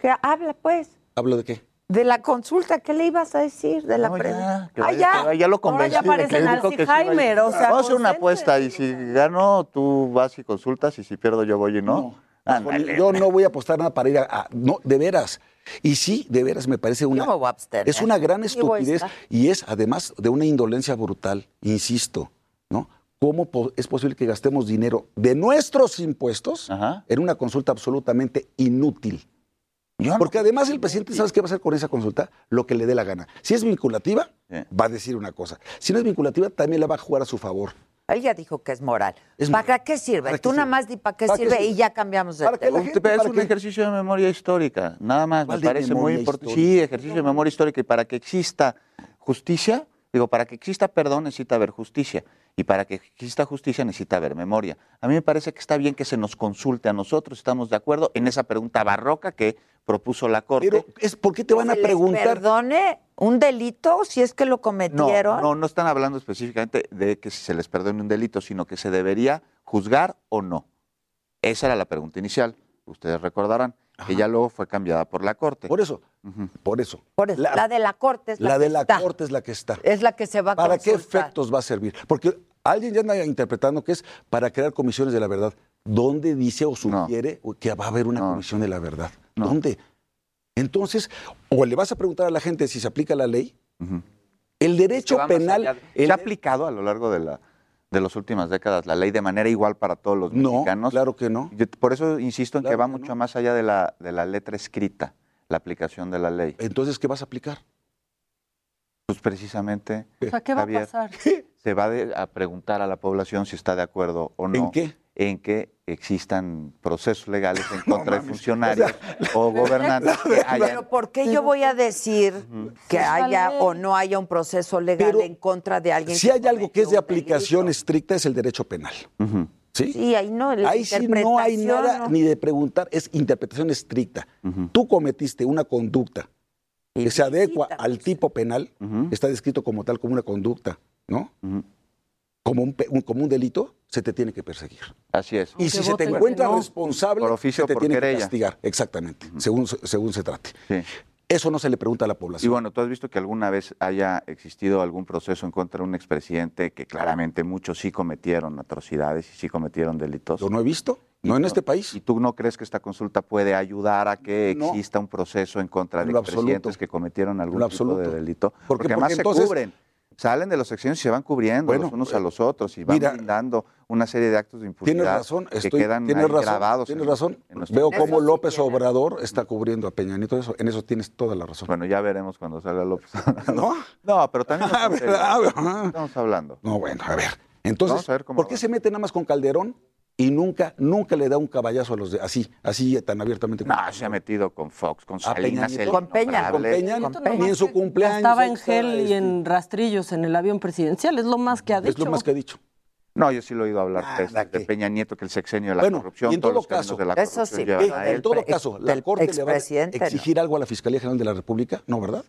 ¿Qué habla, pues? ¿Hablo de qué? De la consulta, ¿qué le ibas a decir? De la No, pregunta. ya, Ah, ya. ya lo Ahora convencí. ya sí vaya. Alzheimer, o sea, Vamos a hacer una apuesta y si gano, tú vas y consultas y si pierdo, yo voy y no. Ándale. Yo no voy a apostar nada para ir a, a- No, de veras. Y sí, de veras me parece una. Yo me voy a abstener. Es una gran estupidez y es además de una indolencia brutal, insisto. ¿Cómo po- es posible que gastemos dinero de nuestros impuestos Ajá. en una consulta absolutamente inútil? Yo no- Porque además el presidente, ¿sabes qué va a hacer con esa consulta? Lo que le dé la gana. Si es vinculativa, va a decir una cosa. Si no es vinculativa, también la va a jugar a su favor. Él ya dijo que es moral. Es ¿Para moral. qué sirve? ¿Para qué Tú nada sirve? más di para qué ¿Para qué sirve sirve? y ya cambiamos de Para tema. gente- es ¿para un qué? ejercicio de memoria histórica, nada más, me ¿Cuál de parece muy importante. Sí, ejercicio de memoria histórica y para que exista justicia, digo, para que exista perdón necesita haber justicia y para que exista justicia necesita haber memoria. A mí me parece que está bien que se nos consulte a nosotros, estamos de acuerdo en esa pregunta barroca que propuso la Corte. Pero es ¿por qué te van a ¿Se les preguntar? perdone un delito si es que lo No, cometieron? no, no están hablando específicamente de que se les perdone un delito, sino que se debería juzgar o no. Esa era la pregunta inicial. Ustedes recordarán que ya luego fue cambiada por la Corte. Por eso, por eso. Por eso, la, La- de la corte es la, La que de la está. corte es la que está. Es la que se va a ¿Para qué efectos va a servir? Porque alguien ya anda interpretando que es para crear comisiones de la verdad. ¿Dónde dice o sugiere que va a haber una No. comisión de la verdad? No. ¿Dónde? Entonces, o le vas a preguntar a la gente si se aplica la ley. El derecho penal. de- el- ¿Se ha aplicado a lo largo de, la, de las últimas décadas la ley de manera igual para todos los No, mexicanos? claro que no. Yo- por eso insisto en Claro que va que mucho no. más allá de la, de la letra escrita, la aplicación de la ley. Entonces, ¿qué vas a aplicar? Pues precisamente, O sea, ¿qué va a pasar? se va de- a preguntar a la población si está de acuerdo o no. ¿En qué? En que existan procesos legales en contra de funcionarios o gobernantes que hayan... Pero ¿por qué yo voy a decir que haya o no haya un proceso legal Pero en contra de alguien Si hay algo que es de aplicación delito? estricta, es el derecho penal. ¿Sí? Sí, ahí no. la Ahí sí no hay nada ¿no? ni de preguntar, es interpretación estricta. Tú cometiste una conducta que se adecua al tipo penal, está descrito como tal como una conducta, ¿no? como un, un, como un delito, se te tiene que perseguir. Así es. Y si se te encuentra responsable, se te tiene que castigar. Exactamente, uh -huh. según, según se trate. Sí. Eso no se le pregunta a la población. Y bueno, ¿tú has visto que alguna vez haya existido algún proceso en contra de un expresidente que claramente muchos sí cometieron atrocidades y sí cometieron delitos? Yo no he visto. No en este país. ¿Y tú no crees que esta consulta puede ayudar a que exista un proceso en contra de expresidentes que cometieron algún tipo de delito? Porque, porque, además se cubren. Salen de los exenios y se van cubriendo los unos a eh, los otros y van dando una serie de actos de impunidad tienes razón, estoy, que quedan grabados. Tienes razón. Veo cómo López Obrador está cubriendo a Peña Nieto. Eso, en eso tienes toda la razón. Bueno, ya veremos cuando salga López. ¿No? no, pero también ah, ah. estamos, hablando. No, bueno, a ver. Entonces, ¿por qué se mete nada más con Calderón y nunca, nunca le da un caballazo a los de así, así tan abiertamente. No, se ha metido con Fox, con Salinas, Peña, el con Peña, con Peña, ni en su cumpleaños. Estaba en gel y este. en rastrillos en el avión presidencial, es lo más que ha dicho. Es lo más que ha dicho. No, yo sí lo he oído hablar pues, de, Peña Nieto, que el sexenio de la corrupción, y en todo todos los caso, de la eso sí, a. En todo caso, la Corte le va a exigir algo a la Fiscalía General de la República, ¿no, verdad?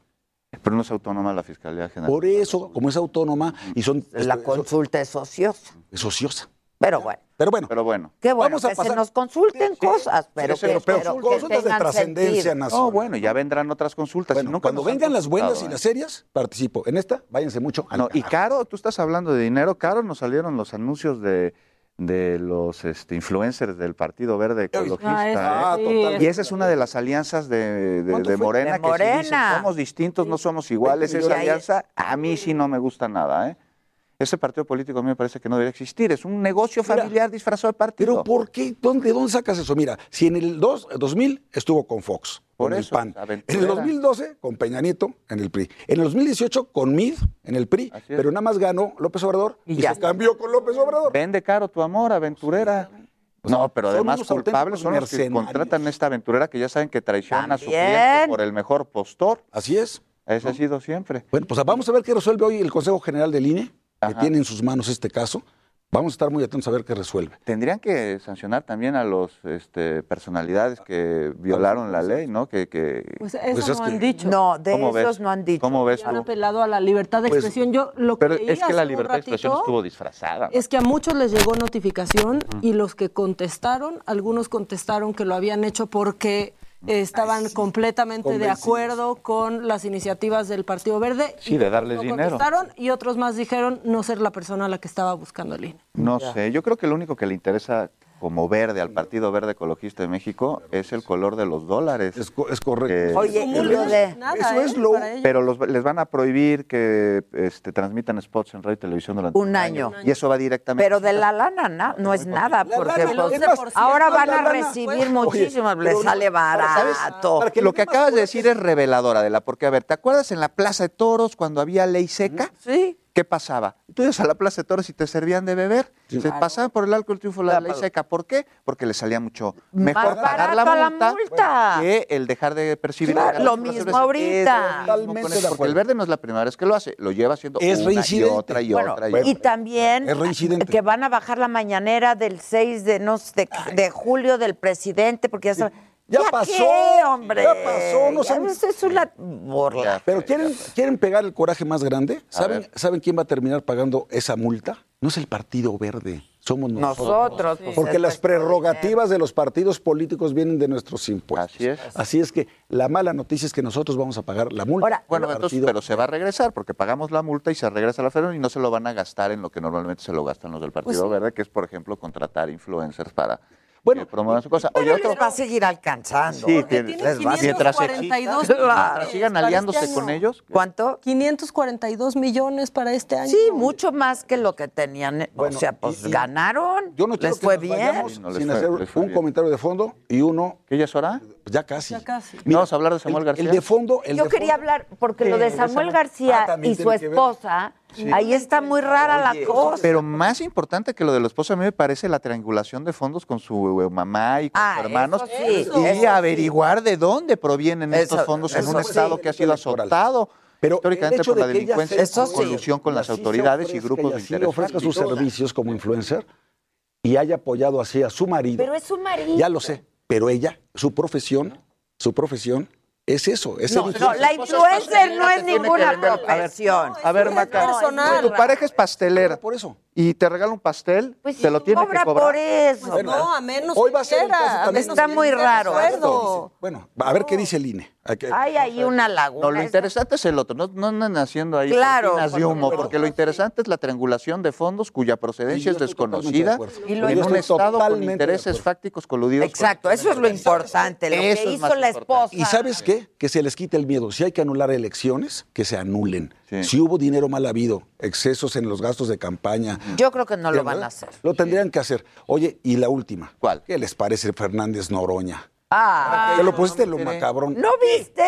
Pero no es autónoma la Fiscalía General. Por eso, como es autónoma y son... La este, consulta es ociosa. Es ociosa. Pero bueno. Pero bueno, pero bueno. Vamos a que pasar... se nos consulten cosas, pero sí, pero pero consultas de trascendencia nacional. Oh, bueno, ya vendrán otras consultas. Cuando vengan las buenas y ¿eh? las serias, participo. En esta, váyanse mucho. Y Caro, tú estás hablando de dinero. Caro, nos salieron los anuncios de, de los este, influencers del Partido Verde Ecologista. Ah. ¿eh? ah y esa es una de las alianzas de, de, Morena, que si dicen, somos distintos, no somos iguales. Esa alianza a mí sí no me gusta nada, ¿eh? Ese partido político a mí me parece que no debería existir. Es un negocio familiar Mira, disfrazado de partido. Pero ¿por qué? ¿Dónde, dónde sacas eso? Mira, si en el 2, 2000 estuvo con Fox, Por con el PAN. En el 2012 con Peña Nieto, en el PRI. En el 2018 con Mid, en el PRI. Pero nada más ganó López Obrador y, ya. se cambió con López Obrador. Vende caro tu amor, aventurera. Pues no, pero además culpables son los que contratan a esta aventurera que ya saben que traicionan a su cliente por el mejor postor. Así es. Ese ha sido siempre. Bueno, pues vamos a ver qué resuelve hoy el Consejo General del INE. Que tiene en sus manos este caso, vamos a estar muy atentos a ver qué resuelve. Tendrían que sancionar también a los este, personalidades que violaron la ley, ¿no? Que, que... Pues, pues eso no es han dicho. No, de esos no han dicho. Ves? Han apelado a la libertad de pues, expresión. Yo lo pero es que la libertad de expresión estuvo disfrazada. Es que a muchos les llegó notificación y los que contestaron, algunos contestaron que lo habían hecho porque eh, estaban completamente de acuerdo con las iniciativas del Partido Verde. Sí, y de darles dinero. Y otros más dijeron no ser la persona a la que estaba buscando el INE. No sé, yo creo que lo único que le interesa como verde, al Partido Verde Ecologista de México, es el color de los dólares. Es, es correcto. Eh, Oye, lo de... ¿eh? Eso es lo... Pero los, les van a prohibir que este, transmitan spots en radio y televisión durante un año. Y eso va directamente... Pero de la lana no, no es nada, porque pues, ahora van a recibir muchísimas, les sale barato. Lo que acabas de decir es reveladora, de la porque a ver, ¿te acuerdas en la Plaza de Toros cuando había ley seca? Sí. ¿Qué pasaba? Tú ibas a la Plaza de Toros y te servían de beber. Se pasaban por el alcohol triunfo la ley seca. ¿Por qué? Porque le salía mucho mejor pagar la multa, la multa, que el dejar de percibir. Claro, lo mismo ahorita. Porque el verde no es la primera vez que lo hace. Lo lleva haciendo es una reincidente. y otra y otra. Y, bueno, y también que van a bajar la mañanera del 6 de, no, de, julio del presidente, porque ya saben... Ya, ¿Ya pasó. Hombre? Ya pasó. No saben... Es una burla. Pero quieren, quieren pegar el coraje más grande. ¿Saben, ¿Saben quién va a terminar pagando esa multa? No es el Partido Verde. Somos nosotros. nosotros pues, porque las prerrogativas de los partidos políticos vienen de nuestros impuestos. Así es. Así es que la mala noticia es que nosotros vamos a pagar la multa. Ahora, bueno, entonces, pero se va a regresar porque pagamos la multa y se regresa a la federación y no se lo van a gastar en lo que normalmente se lo gastan los del pues Partido Verde, que es, por ejemplo, contratar influencers para bueno, promuevan su cosa. Va a seguir alcanzando. Sí, ¿eh? tiene, les va. Mientras sigan este aliándose con ellos. ¿Cuánto? 542 millones para este año. Sí, mucho más que lo que tenían. O sea, pues ganaron. Les fue bien. Sin hacer un comentario de fondo y uno. ¿Qué ya es hora? Ya casi. Ya casi. Mira, vamos a hablar de Samuel García. El, de fondo. Yo quería hablar, porque lo de Samuel García y su esposa. Ahí está muy rara la cosa. Pero más importante que lo de la esposa, a mí me parece la triangulación de fondos con su eh, eh, mamá y con ah, sus hermanos. Y averiguar de dónde provienen estos fondos en un estado que ha sido azotado. Históricamente por la de delincuencia, en colusión con las autoridades y grupos de interés. ofrezca sus servicios como influencer y haya apoyado así a su marido. Pero es su marido. Ya lo sé, pero ella, su profesión, su profesión es eso, es No, no, la influencer no es ninguna profesión. A ver, Maca, personal. tu pareja es pastelera. Por eso. Y te regala un pastel, Pues te lo tiene que cobra cobrar. por eso. Pues no, a menos Hoy que va a ser el quiera, caso a también. menos Está que muy raro acuerdo. Bueno, a ver qué dice el INE. Hay que- Hay ahí una laguna. No, lo interesante es el otro, no, no andan haciendo ahí Claro, cortinas de porque- humo, porque lo interesante es la triangulación de fondos cuya procedencia es de desconocida. Y lo- en un estado con intereses fácticos coludidos. Exacto, eso es lo importante. Lo que hizo la esposa. ¿Y sabes qué? Que se les quite el miedo. Si hay que anular elecciones, que se anulen. Sí. Si hubo dinero mal habido, excesos en los gastos de campaña. Yo creo que no lo ¿verdad? van a hacer. Lo tendrían que hacer. Oye, y la última. ¿Cuál? ¿Qué les parece Fernández Noroña? Ah, Te lo pusiste lo macabrón. ¿no viste?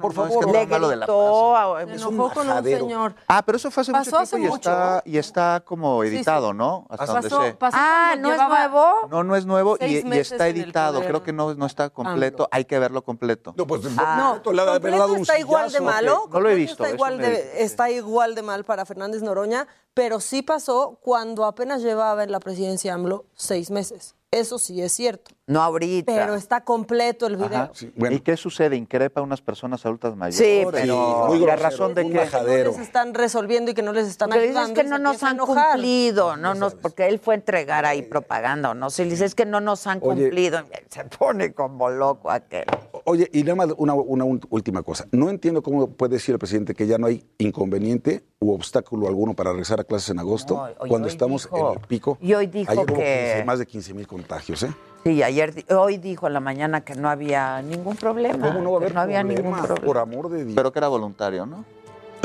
Por no, es favor. que Le malo de la gritó Se Es un enojó con un señor. Ah, pero eso fue hace Pasó mucho hace tiempo y mucho. está, y está como Sí, sí. editado, ¿no? Hasta donde Pasó, sé. pasó Ah, ¿no es nuevo? No, no es nuevo y, está editado. Creo que no, no está completo. Hay que verlo completo. No, pues No, no, dado un está igual de malo. No lo he visto, Está igual, de, está igual de mal para Fernández Noroña, pero sí pasó cuando apenas llevaba en la presidencia AMLO seis meses. Eso sí es cierto. No ahorita. Pero está completo el video. Sí, bueno. ¿Y qué sucede? Increpa a unas personas adultas mayores. Sí, pero muy ¿y la razón de majadero. Que no les están resolviendo y que no les están dices ayudando. que y no nos han enojar. cumplido, no nos, porque él fue a entregar ahí propaganda, no sé, le dices que no nos han Oye. cumplido, se pone como loco aquel. Oye, y nada más una, una un- última cosa. No entiendo cómo puede decir el presidente que ya no hay inconveniente u obstáculo alguno para regresar a clases en agosto, No, cuando hoy estamos dijo- en el pico. y hoy dijo Ayer hubo que- 15 más de 15 mil contagios, ¿eh? Sí, ayer, hoy dijo en la mañana que no había ningún problema. ¿Cómo no va a haber no había ningún problema. Por amor de Dios. Pero que era voluntario, ¿no?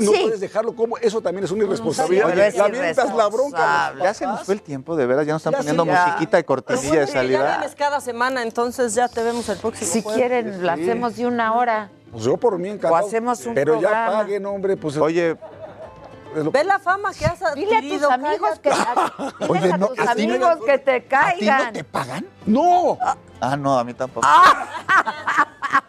No Sí. puedes dejarlo como eso también es una irresponsabilidad. Pero es Le avientas la bronca. a Ya se nos fue el tiempo, de veras. Ya nos están Ya poniendo sí, ya. musiquita de cortinilla de Ya salida. vienes cada semana, entonces ya te vemos el próximo Si jueves. quieren, lo hacemos de una hora. Pues yo por mí encantado. O hacemos un Pero programa. ya paguen, hombre. Pues, Oye, Ve la fama que has Dile a tus adquirido. amigos que, a- Oye, a tus a no- amigos que te ¿a ti caigan. no te pagan? ¡No! Ah, no, a mí tampoco.